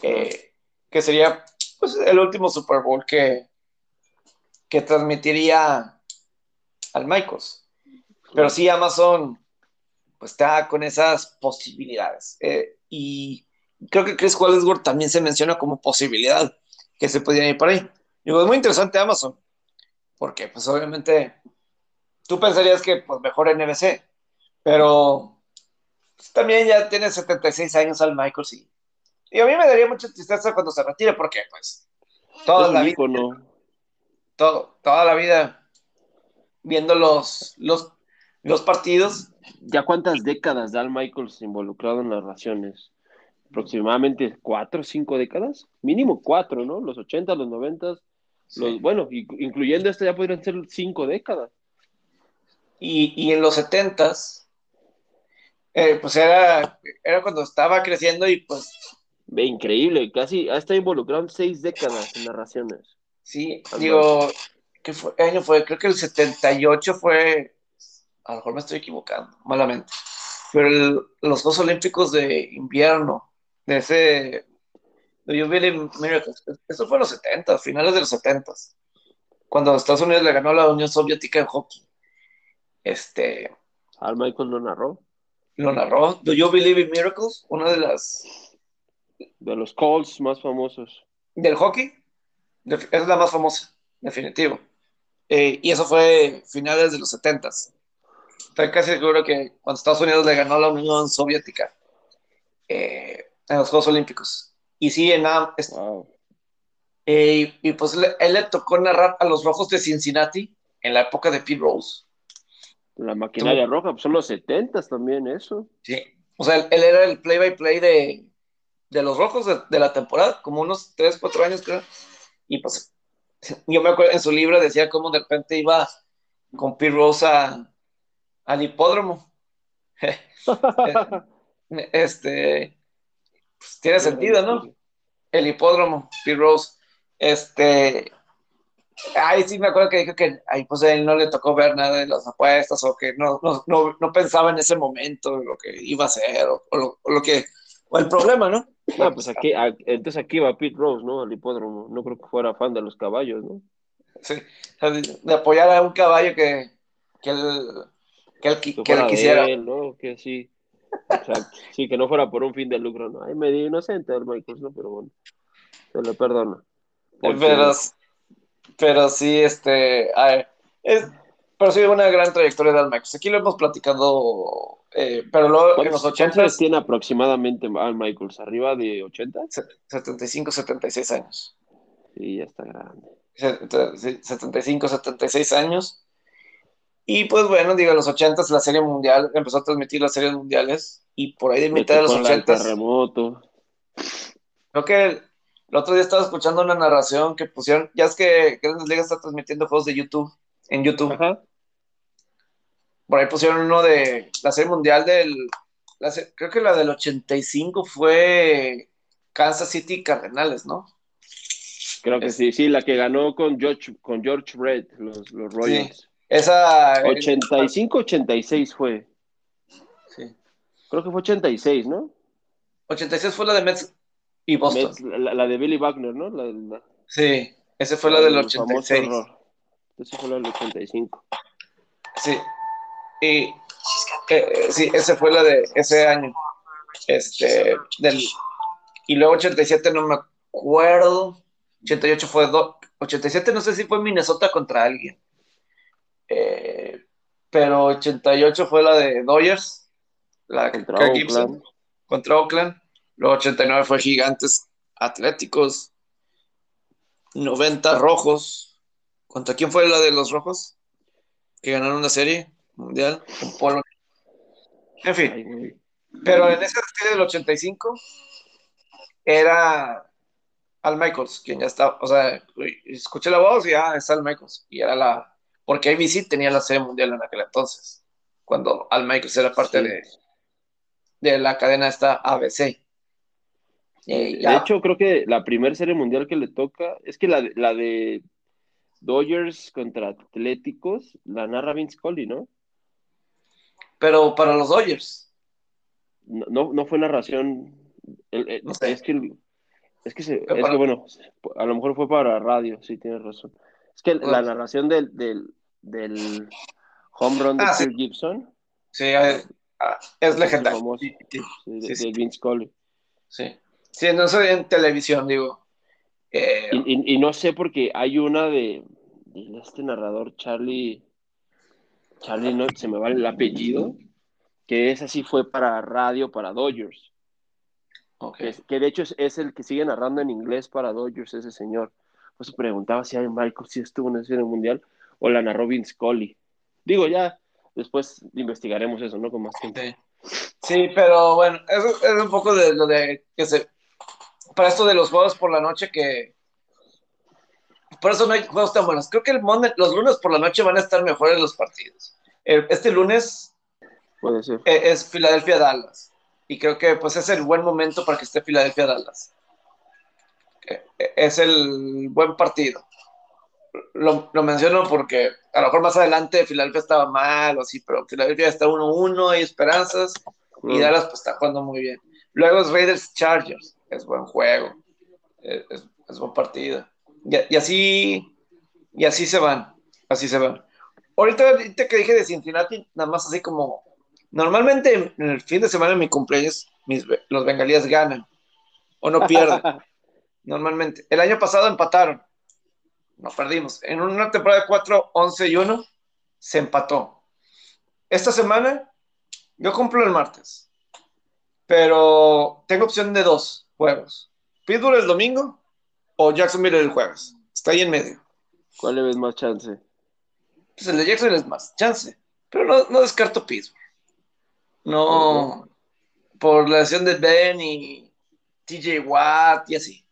Que sería pues, el último Super Bowl que, que transmitiría al Michaels. Pero sí, Amazon pues está con esas posibilidades. Eh, y creo que Chris Wallace también se menciona como posibilidad que se podían ir por ahí. Digo, es muy interesante Amazon porque pues obviamente tú pensarías que pues mejor NBC, pero pues, también ya tiene 76 años al Michael y, y a mí me daría mucha tristeza cuando se retire porque pues toda la vida todo, toda la vida viendo los, los, los partidos. ¿Ya cuántas décadas da al Michaels involucrado en las raciones? Aproximadamente cuatro o cinco décadas, mínimo cuatro, ¿no? Los 80, los 90, bueno, incluyendo esto ya podrían ser cinco décadas. Y, en los setentas, eh, pues era, era cuando estaba creciendo y pues... Ve, increíble, casi ha estado involucrado en seis décadas en narraciones. Sí, digo, ¿qué, fue, año fue? Creo que el 78 fue, a lo mejor me estoy equivocando, malamente, pero los Juegos Olímpicos de invierno, de ese yo vi Miracles. Eso fue en los 70, finales de los 70, cuando Estados Unidos le ganó a la Unión Soviética en hockey. Este. Al Michael lo narró. Lo narró. Do You Believe in Miracles? Una de las. De los calls más famosos. Del hockey. Es la más famosa, definitivo. Eh, y eso fue finales de los 70. Estoy casi seguro que cuando Estados Unidos le ganó a la Unión Soviética eh, en los Juegos Olímpicos. Y sí, en eh, y pues él le tocó narrar a los rojos de Cincinnati en la época de Pete Rose. La maquinaria roja, pues son los 70 también, eso. Sí, o sea, él, era el play-by-play de, de, los rojos de, la temporada, como unos 3, 4 años, creo. Y pues, yo me acuerdo en su libro decía cómo de repente iba con Pete Rose al hipódromo. este pues, tiene sentido, ¿no? El hipódromo, P-Rose. Este, ahí sí me acuerdo que dijo que ahí pues a él no le tocó ver nada de las apuestas o que no, no, no, pensaba en ese momento lo que iba a hacer o, lo, que, o el problema, ¿no? No, pues aquí, entonces aquí va Pete Rose, ¿no? Al hipódromo. No creo que fuera fan de los caballos, ¿no? Sí, de apoyar a un caballo que, que él, que él, que quisiera. ¿no? Que sí sí, que no fuera por un fin de lucro, ¿no? Ahí medio inocente el Michaels, ¿no? Pero bueno, se lo perdono. Pero, pero sí, este, a ver, es, pero sí, una gran trayectoria de Al Michaels. Aquí lo hemos platicado, eh, pero luego en los 80 tiene aproximadamente Al Michaels? ¿Arriba de 80? 75, 76 años. Sí, ya está grande. 75, 76 años. Y pues bueno, digo, en los 80 la serie mundial empezó a transmitir las series mundiales y por ahí de mitad de los 80 terremoto. Creo que el, otro día estaba escuchando una narración que pusieron, ya es que Grandes Ligas está transmitiendo juegos de YouTube, en YouTube. Por ahí pusieron uno de la serie mundial del, creo que la del 85 fue Kansas City Cardenales, ¿no? Creo que sí, sí, la que ganó con George, con George Red, los, los Royals. Esa. 85-86 fue. Sí. Creo que fue 86, ¿no? 86 fue la de Mets y Boston. la, de Billy Wagner, ¿no? La, Sí, esa fue la, del 86. Esa fue la del 85. Sí. Y. Eh, sí, esa fue la de ese año. Este. Del, y luego 87 no me acuerdo. 88 fue. Do, 87 no sé si fue Minnesota contra alguien. Eh, pero 88 fue la de Dodgers, la contra Oakland. contra Oakland. Luego 89 fue Gigantes Atléticos. 90 Rojos. ¿Contra quién fue la de los Rojos? Que ganaron una serie mundial con. En fin. Pero en esa serie del 85 era Al Michaels, quien ya estaba, o sea, escuché la voz y ya ah, es Al Michaels. Y era la, porque ABC tenía la serie mundial en aquel entonces, cuando Al Michaels era parte de, de la cadena esta ABC. de hecho, creo que la primera serie mundial que le toca es que la, la de Dodgers contra Atléticos, la narra Vince Scully, ¿no? Pero para los Dodgers. No, no, no fue narración. el- el- No sé. Es que, el- es que, se- Pero es para- que, bueno, a lo mejor fue para radio, sí, tienes razón. Es que Bueno. la narración del, del, del home run de Ah, sí. Kirk Gibson Sí, es legendario. famoso. Sí, sí, sí, de, Sí, sí. de Vince Scully. sí. Sí, no soy en televisión, digo. Eh, Y, y- y no sé porque hay una de, de este narrador, Charlie, Charlie, no, se me va el apellido, que esa sí fue para radio, para Dodgers. ok. Que, de hecho es, es el que sigue narrando en inglés para Dodgers, ese señor. Pues se preguntaba si Michael sí estuvo en ese serie mundial o la narró Vince. Digo, ya después investigaremos eso, ¿no? Con más tiempo. Sí. Sí, pero bueno, eso es un poco de lo de que se. Para esto de los juegos por la noche, que. Por eso no hay juegos tan buenos. Creo que el Monday- los lunes por la noche van a estar mejores los partidos. Este lunes Puede ser. eh, es Filadelfia-Dallas. Y creo que pues es el buen momento para que esté Filadelfia-Dallas. Eh, eh, Es el buen partido. Lo, lo menciono porque a lo mejor más adelante Filadelfia estaba mal o así, pero Filadelfia está 1-1, hay esperanzas. Y Mm. Dallas pues está jugando muy bien. Luego es Raiders Chargers, es buen juego, es, es- es buen partido. Y, y así, y así se van, así se van. Ahorita, ahorita que dije de Cincinnati, nada más así como, normalmente en el fin de semana de mi cumpleaños, mis, los bengalíes ganan o no pierden, normalmente. El año pasado empataron, no perdimos. En una temporada de 4, 11 y 1, se empató. Esta semana, yo cumplo el martes, pero tengo opción de dos juegos. Pittsburgh el domingo o Jacksonville el jueves. Está ahí en medio. ¿Cuál le ves más chance? Pues el de Jacksonville es más chance, pero no, no descarto Pittsburgh. No, por la lesión de Ben y TJ Watt y así.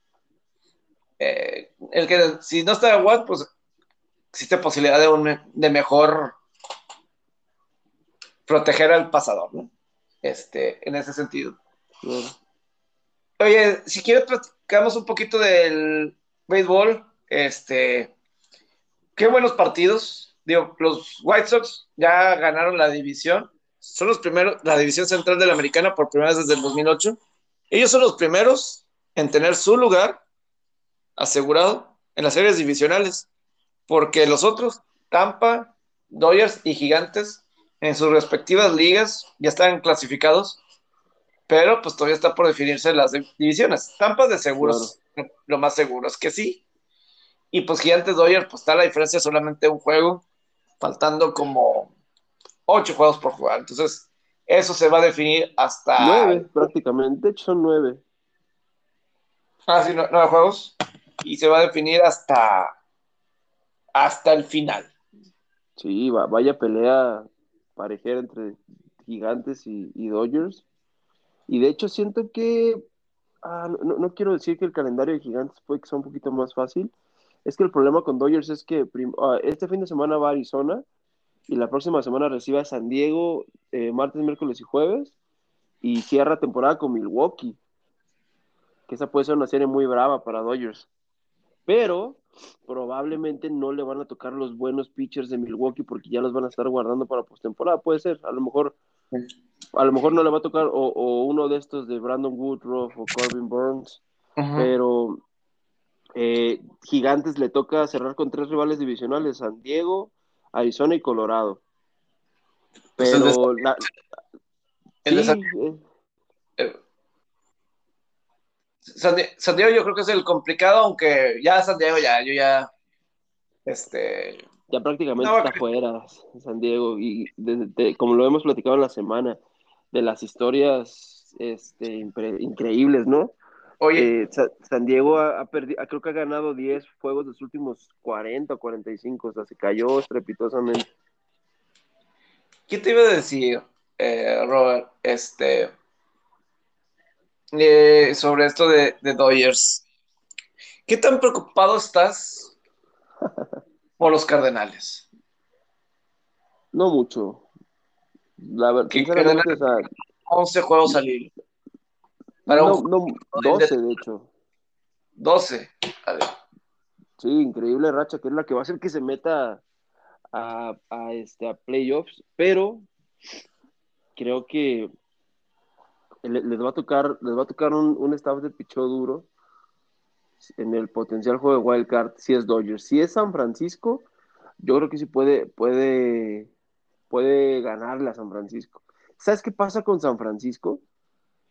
Eh, el que si no está Watt, pues existe posibilidad de, un, de mejor proteger al pasador, ¿no? Este, en ese sentido. Claro. Oye, si quieres platicamos un poquito del béisbol, este, qué buenos partidos. Digo, los White Sox ya ganaron la división. Son los primeros, la división central de la americana por primera vez desde el 2008. Ellos son los primeros en tener su lugar asegurado en las series divisionales, porque los otros, Tampa, Dodgers y Gigantes, en sus respectivas ligas ya están clasificados, pero pues todavía está por definirse las divisiones. Tampa de seguros, claro. lo más seguro es que sí. Y pues Gigantes Dodgers, pues está la diferencia solamente un juego, faltando como ocho juegos por jugar. Entonces, eso se va a definir hasta. Nueve, prácticamente. De hecho, son nueve. Ah, sí, nueve juegos. Y se va a definir hasta. hasta el final. Sí, va, vaya pelea parejera entre Gigantes y, y Dodgers. Y de hecho siento que, ah, no, no, quiero decir que el calendario de Gigantes puede que sea un poquito más fácil, es que el problema con Dodgers es que ah, este fin de semana va a Arizona y la próxima semana recibe a San Diego eh, martes, miércoles y jueves y cierra temporada con Milwaukee, que esa puede ser una serie muy brava para Dodgers. Pero probablemente no le van a tocar los buenos pitchers de Milwaukee porque ya los van a estar guardando para postemporada, puede ser, a lo mejor a lo mejor no le va a tocar o, o uno de estos de Brandon Woodruff o Corbin Burns, uh -huh. pero eh, Gigantes le toca cerrar con tres rivales divisionales, San Diego, Arizona y Colorado. Pero pues el la, el eh, San, San, Diego yo creo que es el complicado, aunque ya San Diego ya, yo ya, este... Ya prácticamente no, está que... fuera San Diego y de, de, como lo hemos platicado en la semana, de las historias este, increíbles, ¿no? Oye, eh, San Diego ha, ha perdido, creo que ha ganado 10 juegos de los últimos 40 o 45, o sea, se cayó estrepitosamente. ¿Qué te iba a decir, eh, Robert? Este, eh, sobre esto de, de, Dodgers. ¿Qué tan preocupado estás por los Cardenales? No mucho. La verdad, sinceramente, o sea, 11 juegos al hilo. No, un... no, 12 de hecho. 12. A ver. Sí, increíble racha, que es la que va a hacer que se meta a, a, este, a playoffs, pero creo que les va a tocar, les va a tocar un, un staff de pichó duro en el potencial juego de wildcard si es Dodgers. Si es San Francisco, yo creo que sí puede, puede, puede ganarle a San Francisco. ¿Sabes qué pasa con San Francisco?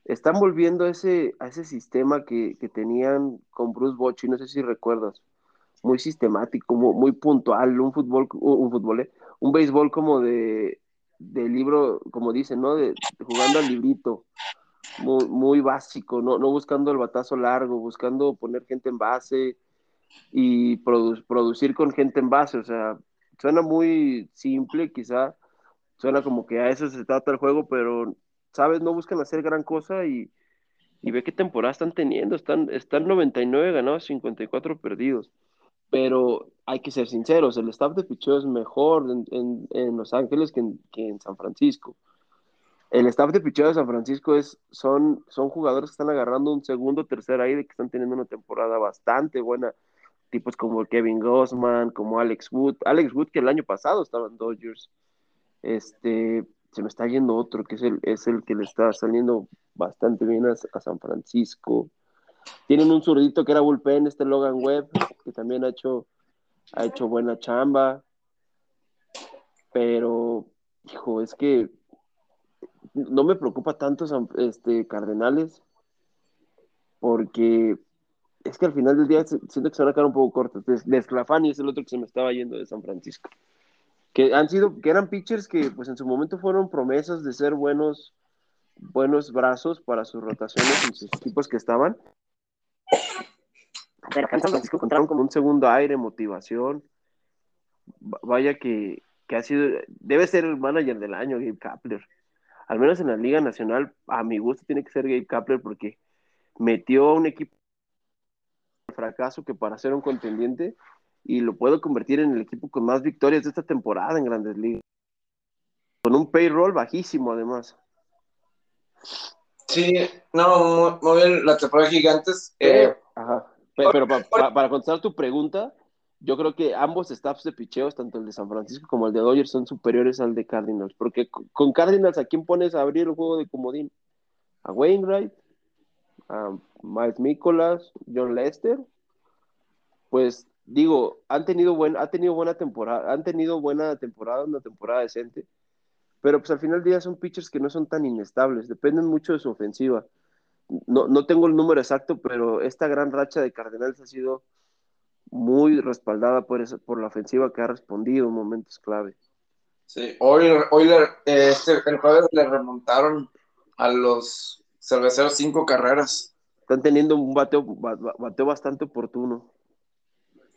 Están volviendo a ese, a ese sistema que, que tenían con Bruce Bochy, no sé si recuerdas, muy sistemático, muy, muy puntual, un fútbol, un fútbol, ¿eh? un béisbol como de, de libro, como dicen, ¿no? De jugando al librito, muy, básico, no, no buscando el batazo largo, buscando poner gente en base y produ producir con gente en base, o sea, suena muy simple, quizá suena como que a eso se trata el juego, pero, ¿sabes? No buscan hacer gran cosa y, y ve qué temporada están teniendo, están, están 99 ganados, 54 perdidos pero hay que ser sinceros, el staff de picheo es mejor en, en, en Los Ángeles que que en, San Francisco. El staff de picheo de San Francisco es, son, son jugadores que están agarrando un segundo, tercer aire, que están teniendo una temporada bastante buena. Tipos como Kevin Gossman, como Alex Wood. Alex Wood, que el año pasado estaba en Dodgers. Este, se me está yendo otro, que es el, es el que le está saliendo bastante bien a, San Francisco. Tienen un zurdito que era bullpen, este Logan Webb, que también ha hecho, ha hecho buena chamba. Pero, hijo, es que no me preocupa tanto este, Cardenales, porque es que al final del día siento que se van a quedar un poco cortos. Desclafani es el otro que se me estaba yendo de San Francisco. Que han sido, que eran pitchers que pues en su momento fueron promesas de ser buenos, buenos brazos para sus rotaciones en sus equipos que estaban, pero en San Francisco encontraron como un segundo aire, motivación. Vaya que, que, ha sido, debe ser el manager del año, Gabe Kapler. Al menos en la Liga Nacional, a mi gusto tiene que ser Gabe Kapler porque metió a un equipo de fracaso que para ser un contendiente y lo puedo convertir en el equipo con más victorias de esta temporada en Grandes Ligas. Con un payroll bajísimo además. Sí, no, muy, bien la temporada de Gigantes. Eh, Ajá. Pero, pero pa, pa, para contestar tu pregunta, yo creo que ambos staffs de picheos, tanto el de San Francisco como el de Dodgers, son superiores al de Cardinals. Porque con Cardinals, ¿a quién pones a abrir el juego de comodín? A Wainwright, a Mike Nicholas, John Lester. Pues digo, han tenido, buen, ha tenido buena temporada, han tenido buena temporada, una temporada decente. Pero pues al final del día son pitchers que no son tan inestables, dependen mucho de su ofensiva no, no tengo el número exacto, pero esta gran racha de Cardenales ha sido muy respaldada por, eso, por la ofensiva que ha respondido en momentos clave. Sí, hoy, hoy este, el jueves le remontaron a los cerveceros cinco carreras. Están teniendo un bateo, bateo bastante oportuno.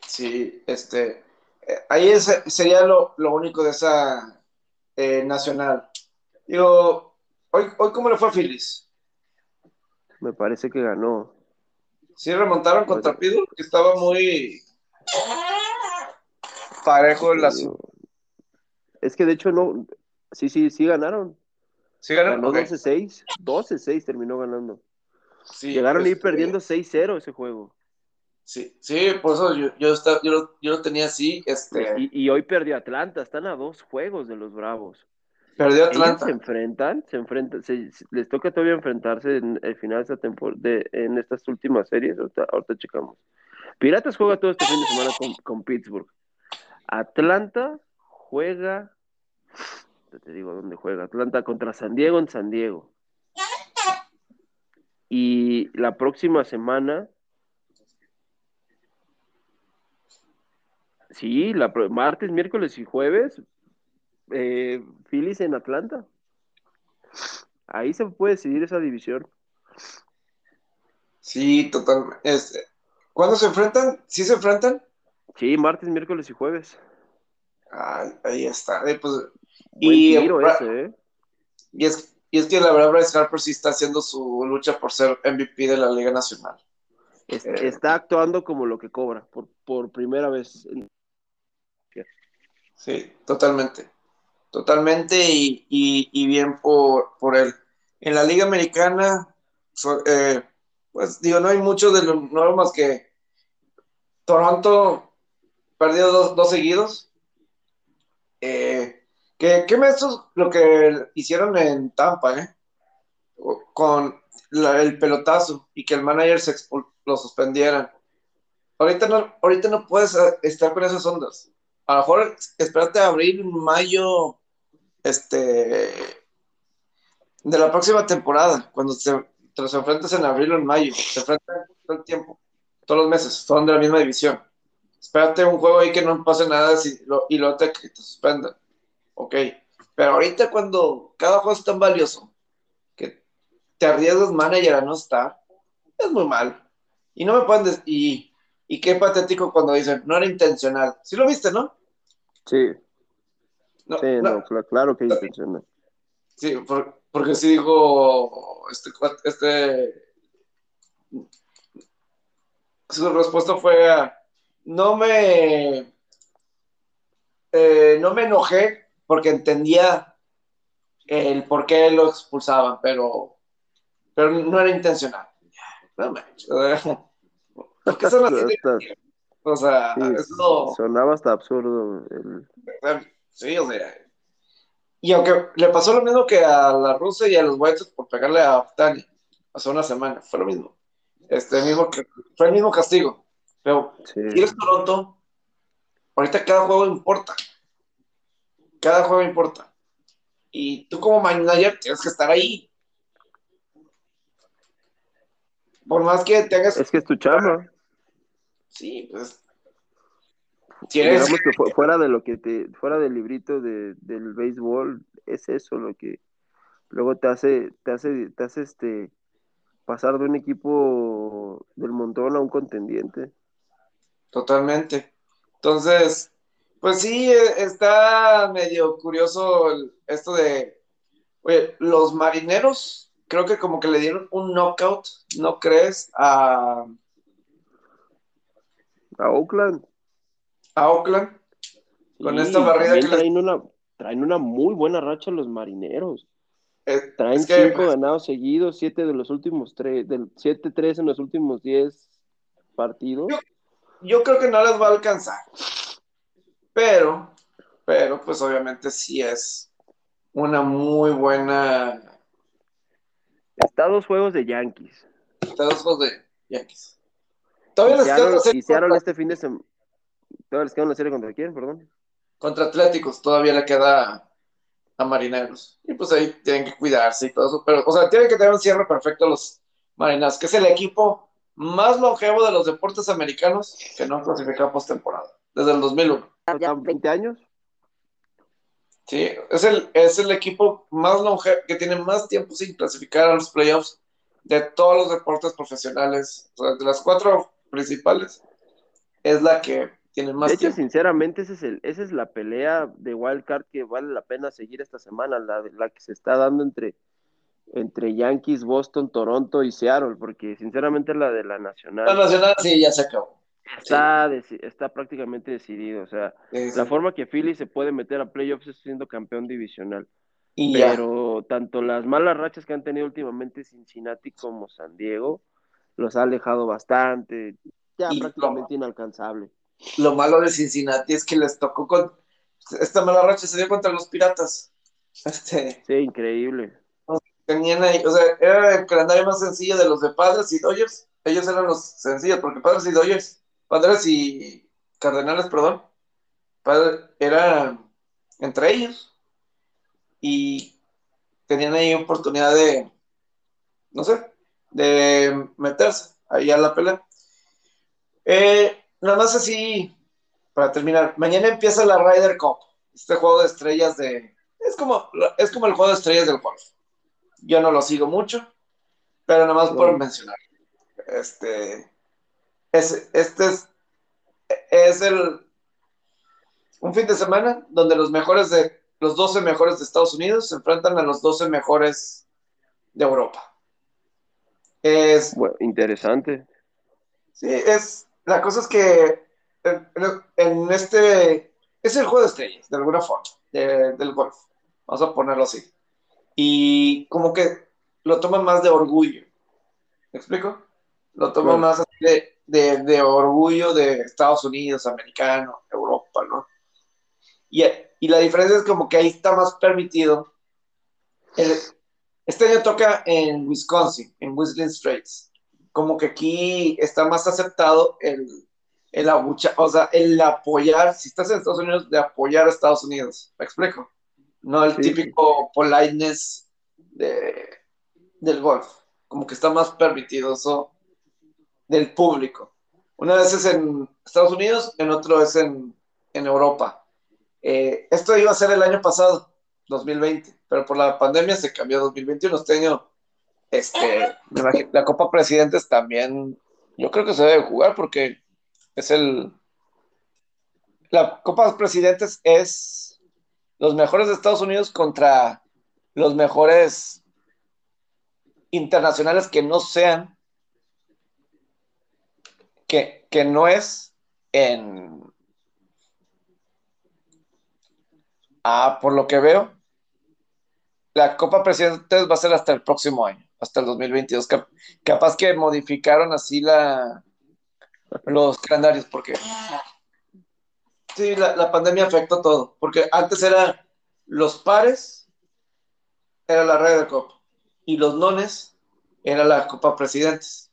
Sí, este, eh, ahí es, sería lo, lo, único de esa eh, nacional. Digo, hoy, hoy ¿cómo le fue a Phillies? me parece que ganó. Sí, remontaron contra Pido, que estaba muy parejo el asunto. Es que de hecho no, sí, sí, sí ganaron. Sí ganaron. Ganó okay. 12-6, 12-6 terminó ganando. Sí, Llegaron este... a ir perdiendo 6-0 ese juego. Sí, sí, por eso yo, yo, estaba, yo, lo, yo lo tenía así. Este... Y, y, hoy perdió Atlanta, están a dos juegos de los Bravos. Perdió Atlanta. Se enfrentan, se enfrentan, se, les toca todavía enfrentarse en el final de esta temporada, de, en estas últimas series, ahorita, ahorita, checamos. Piratas juega todo este fin de semana con, con Pittsburgh. Atlanta juega, te digo dónde juega, Atlanta contra San Diego en San Diego. Y la próxima semana, sí, la, martes, miércoles y jueves, eh, Phillies en Atlanta. Ahí se puede decidir esa división. Sí, totalmente. Este, ¿Cuándo se enfrentan? ¿Sí se enfrentan? Sí, martes, miércoles y jueves. Ah, ahí está. Eh, pues, y, tiro ese, ¿eh? y, es, y es que la verdad Bryce Harper sí está haciendo su lucha por ser MVP de la Liga Nacional. Es, eh, está actuando como lo que cobra por, por primera vez. Sí, totalmente. Totalmente y, y, bien por, por, él. En la Liga Americana, so, eh, pues digo, no hay mucho de lo nuevo más que Toronto perdió dos, dos seguidos. Eh, ¿qué, ¿Qué lo que hicieron en Tampa, eh? Con el pelotazo y que el manager se lo suspendieran. Ahorita no, ahorita no puedes eh, estar con esas ondas. A lo mejor espérate a abril, mayo, este, de la próxima temporada, cuando te, te los enfrentas en abril o en mayo, se enfrentan todo el tiempo, todos los meses, son de la misma división. Espérate un juego ahí que no pase nada y lo te, que te suspendan. Ok. Pero ahorita cuando cada juego es tan valioso que te arriesgas manager a no estar, es muy mal. Y no me pueden y, y qué patético cuando dicen, no era intencional. ¿Sí lo viste, no? Sí. No, sí, no, claro que. Sí, porque sí dijo, este, este, su respuesta fue, no me, eh, no me enojé porque entendía el por qué lo expulsaban, pero, pero no era intencional. No porque son o sea. Sonaba hasta absurdo. Sí, o sea. Y aunque le pasó lo mismo que a la Rusia y a los White por pegarle a Tani hace una semana, fue lo mismo. Este mismo que, fue el mismo castigo. Pero si eres Toronto, ahorita cada juego importa. Cada juego importa. Y tú como manager tienes que estar ahí. Por más que tengas... Es que es tu chamba. Sí, pues... Digamos que fuera de lo que te... Fuera del librito de, del béisbol, es eso lo que luego te hace, te hace, te hace este pasar de un equipo del montón a un contendiente. Totalmente. Entonces, pues sí, e, está medio curioso esto de, oye, los marineros, creo que como que le dieron un knockout, ¿no crees? A, a Oakland. A Oakland. Con esta barrida que traen, una, traen una muy buena racha los marineros. Eh, traen cinco ganados seguidos, siete de los últimos tres, del siete tres en los últimos diez partidos. yo creo que no les va a alcanzar. Pero, pero pues obviamente sí es una muy buena. Está dos juegos de Yankees. Está dos juegos de Yankees. Todavía les queda este fin de semana. ¿Todavía les queda una serie contra quién, perdón? Contra Atléticos, todavía le queda a Marineros. Y pues ahí tienen que cuidarse y todo eso. Pero, o sea, tienen que tener un cierre perfecto los Marineros, que es el equipo más longevo de los deportes americanos que no han clasificado postemporada, desde el 2001 ya 20 años. Sí, es el, es el equipo más longevo, que tiene más tiempo sin clasificar a los playoffs de todos los deportes profesionales. de las cuatro principales, es la que más De hecho, sinceramente, ese es el, esa es la pelea de Wildcard que vale la pena seguir esta semana, la, la que se está dando entre, entre Yankees, Boston, Toronto y Seattle, porque sinceramente la de la Nacional. La Nacional sí, ya se acabó está, está prácticamente decidido. O sea, la forma que Philly se puede meter a playoffs es siendo campeón divisional. Pero tanto las malas rachas que han tenido últimamente Cincinnati como San Diego los ha alejado bastante, ya prácticamente inalcanzable. Lo malo de Cincinnati es que les tocó con esta mala racha se dio contra los Piratas. Este, sí, increíble. Tenían ahí, o sea, era el calendario más sencillo de los de Padres y Dodgers. Ellos eran los sencillos porque Padres y Dodgers Padres y Cardenales, perdón, eran entre ellos y tenían ahí oportunidad de, no sé, de meterse ahí a la pelea. Eh, nada más así, para terminar, mañana empieza la Ryder Cup, este juego de estrellas de... Es como, es como el juego de estrellas del golf. Yo no lo sigo mucho, pero nada más por mencionar. Este, es, este es, es el, un fin de semana donde los mejores de los 12 mejores de Estados Unidos se enfrentan a los 12 mejores de Europa. Es interesante. Sí, es la cosa es que en, este es el juego de estrellas de alguna forma del golf. Vamos a ponerlo así. Y como que lo toman más de orgullo. ¿Me explico? Lo toman más de de, orgullo de Estados Unidos, americano, Europa, ¿no? Y, y, la diferencia es como que ahí está más permitido. este año toca en Wisconsin, en Whistling Straits. Como que aquí está más aceptado el, el o sea, el apoyar, si estás en Estados Unidos, de apoyar a Estados Unidos. ¿Me explico? No el típico politeness de, del golf. Como que está más permitido eso del público. Una vez es en Estados Unidos, en otro es en, Europa. Eh, esto iba a ser el año pasado, 2020, pero por la pandemia se cambió a 2021. Este año, este, la Copa Presidentes también, yo creo que se debe jugar porque es el. La Copa Presidentes es los mejores de Estados Unidos contra los mejores internacionales que no sean que, no es en... Ah, por lo que veo, la Copa Presidentes va a ser hasta el próximo año, hasta el 2022. capaz que modificaron así la, los calendarios, porque sí, la, pandemia afectó todo, porque antes era los pares, era la red de Copa, y los nones era la Copa Presidentes.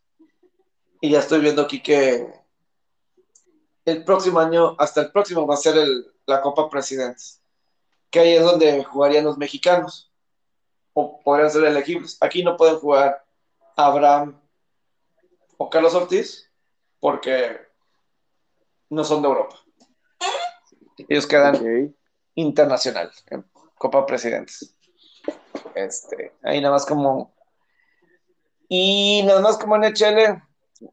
Y ya estoy viendo aquí que el próximo año, hasta el próximo, va a ser la Copa Presidentes. Que ahí es donde jugarían los mexicanos. O podrían ser elegibles. Aquí no pueden jugar Abraham o Carlos Ortiz porque no son de Europa. Ellos quedan internacional en Copa Presidentes. Este, ahí nada más como. Y nada más como NHL,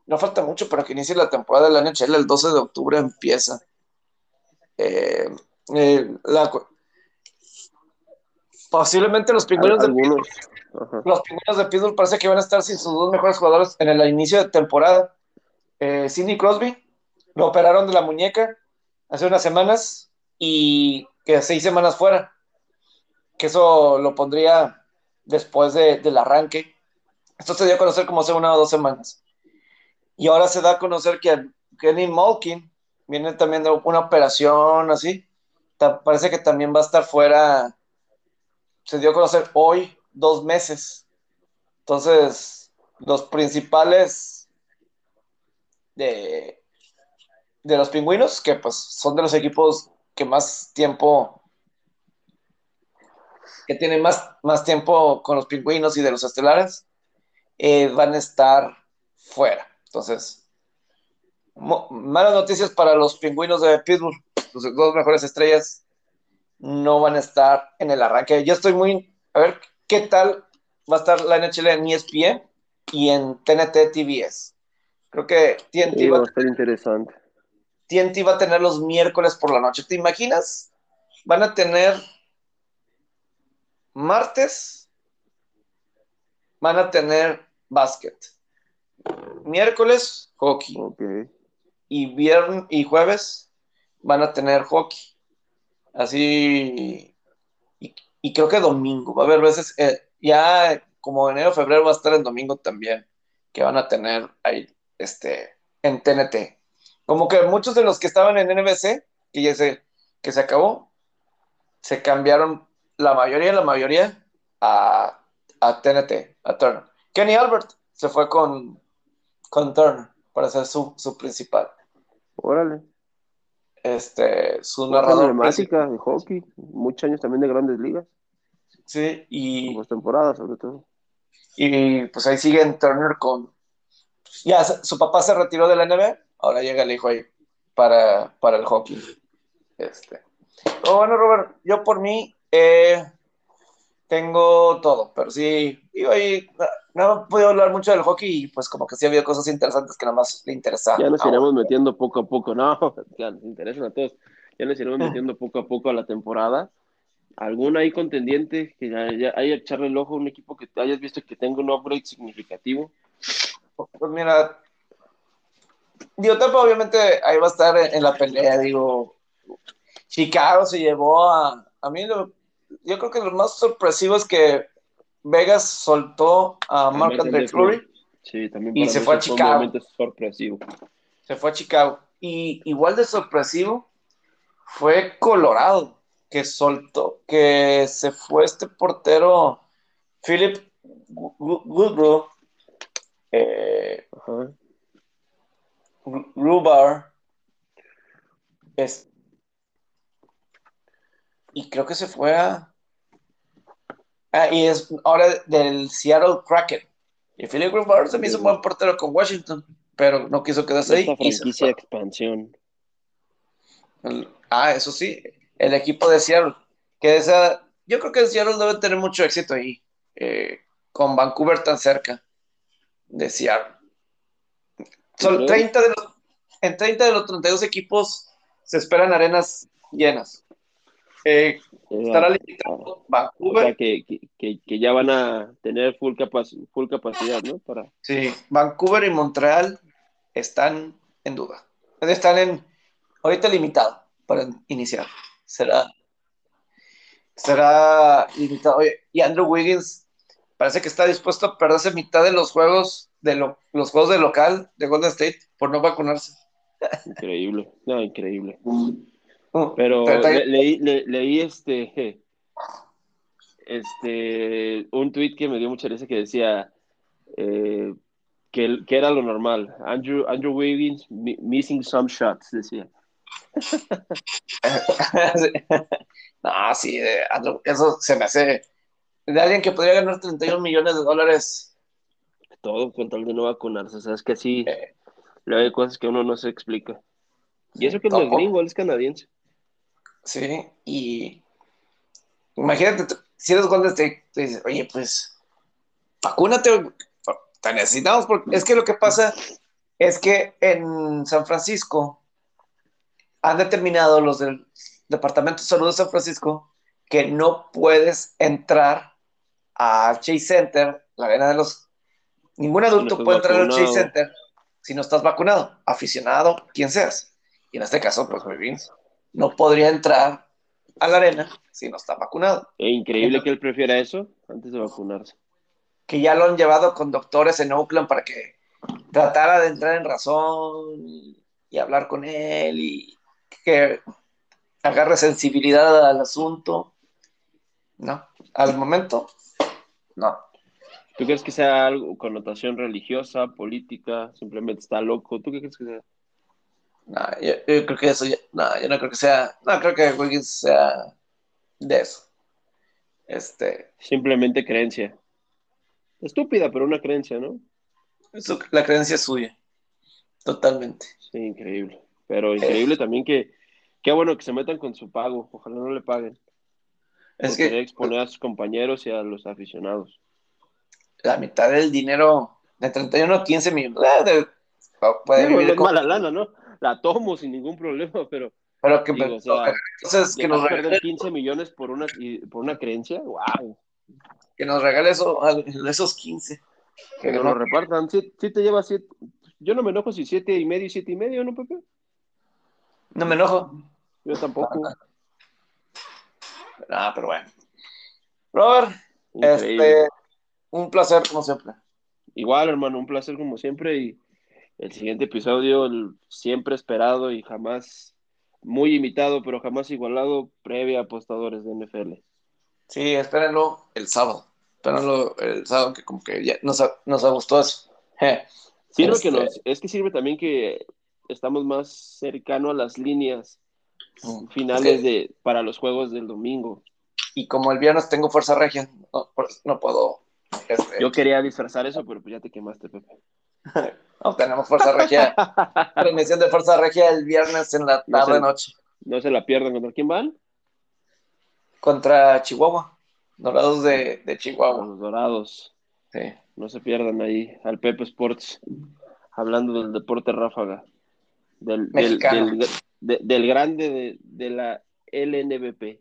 no falta mucho para que inicie la temporada del NHL, el 12 de octubre empieza. Eh, eh, posiblemente los pingüinos de Pittsburgh, los pingüinos de Pittsburgh parece que van a estar sin sus dos mejores jugadores en el inicio de temporada. Eh, Sidney Crosby lo operaron de la muñeca hace unas semanas y que seis semanas fuera. Que eso lo pondría después del arranque. Esto se dio a conocer como hace una o dos semanas. Y ahora se da a conocer que Kenny Malkin viene también de una operación así. parece que también va a estar fuera. Se dio a conocer hoy dos meses. Entonces, los principales de, de los pingüinos, que pues son de los equipos que más tiempo, que tienen más, más tiempo con los pingüinos y de los estelares, eh, van a estar fuera. Entonces, malas noticias para los pingüinos de Pittsburgh. Sus dos mejores estrellas no van a estar en el arranque. Yo estoy muy. A ver qué tal va a estar la NHL en ESPN y en TNT TVS. Creo que TNT va, a estar interesante. TNT va a tener los miércoles por la noche. ¿Te imaginas? Van a tener martes, van a tener básquet miércoles, hockey. Y viernes y jueves van a tener hockey. Así. Y, creo que domingo. Va a haber veces. Eh, ya como enero, febrero va a estar en domingo también. Que van a tener ahí este, en TNT. Como que muchos de los que estaban en NBC, que ya se, que se acabó, se cambiaron la mayoría, la mayoría a, a TNT, a Turner. Kenny Albert se fue con, con Turner para ser su, su principal. Órale. Este, su narrador. emblemática de hockey, muchos años también de grandes ligas. Sí, y. Dos temporadas, sobre todo. Y pues ahí siguen Turner con. Ya, su papá se retiró de la NBA, ahora llega el hijo ahí para, para el hockey. Este. bueno, Robert, yo por mí eh, tengo todo, pero sí, iba ahí, no he podido hablar mucho del hockey y pues como que sí había cosas interesantes que nada más le interesaban. Ya nos iremos metiendo poco a poco, no, ya nos interesan a todos. Ya nos iremos metiendo poco a poco a la temporada. ¿Algún ahí contendiente que ya, ya haya echarle el ojo a un equipo que hayas visto que tenga un upgrade significativo? Pues mira, digo, Tampa obviamente ahí va a estar en, la pelea, digo, Chicago se llevó a, a mí yo creo que lo más sorpresivo es que Vegas soltó a Mark Andre Fleury sí, también y se fue a Chicago. sorpresivo. Se fue a Chicago. Y igual de sorpresivo fue Colorado, que soltó, que se fue este portero Philip Woodrow, eh, Rubar, es, y creo que se fue a. Ah, y es ahora del Seattle Kraken. Y Philip Greenberg se me hizo un buen portero con Washington, pero no quiso quedarse ahí. franquicia de expansión. ah, eso sí, el equipo de Seattle. Que esa, yo creo que Seattle debe tener mucho éxito ahí, eh, con Vancouver tan cerca de Seattle. Son 30 de los, en 30 de los 32 equipos se esperan arenas llenas. Eh, estará limitado Vancouver. O sea, que, que, que, ya van a tener full, full capacidad, ¿no? Para... Sí, Vancouver y Montreal están en duda. Están en ahorita limitado para iniciar. Será será limitado. y Andrew Wiggins parece que está dispuesto a perderse mitad de los juegos de los juegos de local de Golden State por no vacunarse. Increíble, no, increíble. Oh, pero leí, leí este, este, un tweet que me dio mucha risa que decía eh, que, que, era lo normal. Andrew, Andrew Wiggins missing some shots, decía. no, sí, eso se me hace de alguien que podría ganar 31 millones de dólares. Todo con tal de no vacunarse, sabes que sí. Eh, hay cosas que uno no se explica. Y eso que no es gringo, él es canadiense. Sí, y imagínate, si eres Golden State, te dices, oye, pues, vacúnate, te necesitamos, porque es que lo que pasa es que en San Francisco han determinado los del Departamento de Salud de San Francisco que no puedes entrar a Chase Center, la arena de los... Ningún adulto puede entrar al Chase Center si no estás vacunado, aficionado, quien seas. Y en este caso, pues muy bien, no podría entrar a la arena si no está vacunado. Es increíble que él prefiera eso antes de vacunarse. Que ya lo han llevado con doctores en Oakland para que tratara de entrar en razón y, hablar con él y que agarre sensibilidad al asunto. No, al momento, no. ¿Tú crees que sea algo connotación religiosa, política, simplemente está loco? ¿Tú qué crees que sea? No, yo, creo que eso, no, yo no creo que sea, no creo que Wiggins sea de eso. Este. Simplemente creencia. Estúpida, pero una creencia, ¿no? la creencia es suya. Totalmente. Sí, increíble. Pero increíble también que, qué bueno que se metan con su pago. Ojalá no le paguen. Es que exponer a sus compañeros y a los aficionados la mitad del dinero de 31 a 15 millones. De, puede vivir mala lana, ¿no? La tomo sin ningún problema, pero. Pero que, entonces, que nos regale 15 millones por una, por una creencia, wow. Que nos regale eso, esos 15. Que, nos lo repartan. Si, te lleva 7. Yo no me enojo si 7 y medio y 7 y medio, ¿no, Pepe? No me enojo. Yo tampoco. Ah, pero bueno. Robert, este, un placer como siempre. Igual, hermano, un placer como siempre y el siguiente episodio, el siempre esperado y jamás muy imitado, pero jamás igualado, previa apostadores de NFL. Sí, espérenlo el sábado. Espérenlo el sábado, que como que ya nos, nos gustado eso. Sirve que este es que sirve también que estamos más cercano a las líneas mm, finales de, para los juegos del domingo. Y como el viernes tengo fuerza regia, no puedo este, Yo quería disfrazar eso, pero pues ya te quemaste, Pepe. no, tenemos Fuerza Regia. Transmisión de Fuerza Regia el viernes en la tarde-noche. No, se la pierdan. ¿Contra quién van? Contra Chihuahua. Dorados de, Chihuahua. Los Dorados. Sí. No se pierdan ahí al Pepe Sports. Hablando del deporte ráfaga. Del, del, del, grande de la LNBP.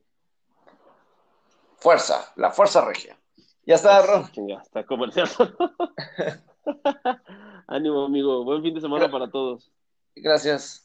Fuerza, la Fuerza Regia. Ya está, Ron. Ya está comercial. Ánimo, amigo. Buen fin de semana para todos. Gracias.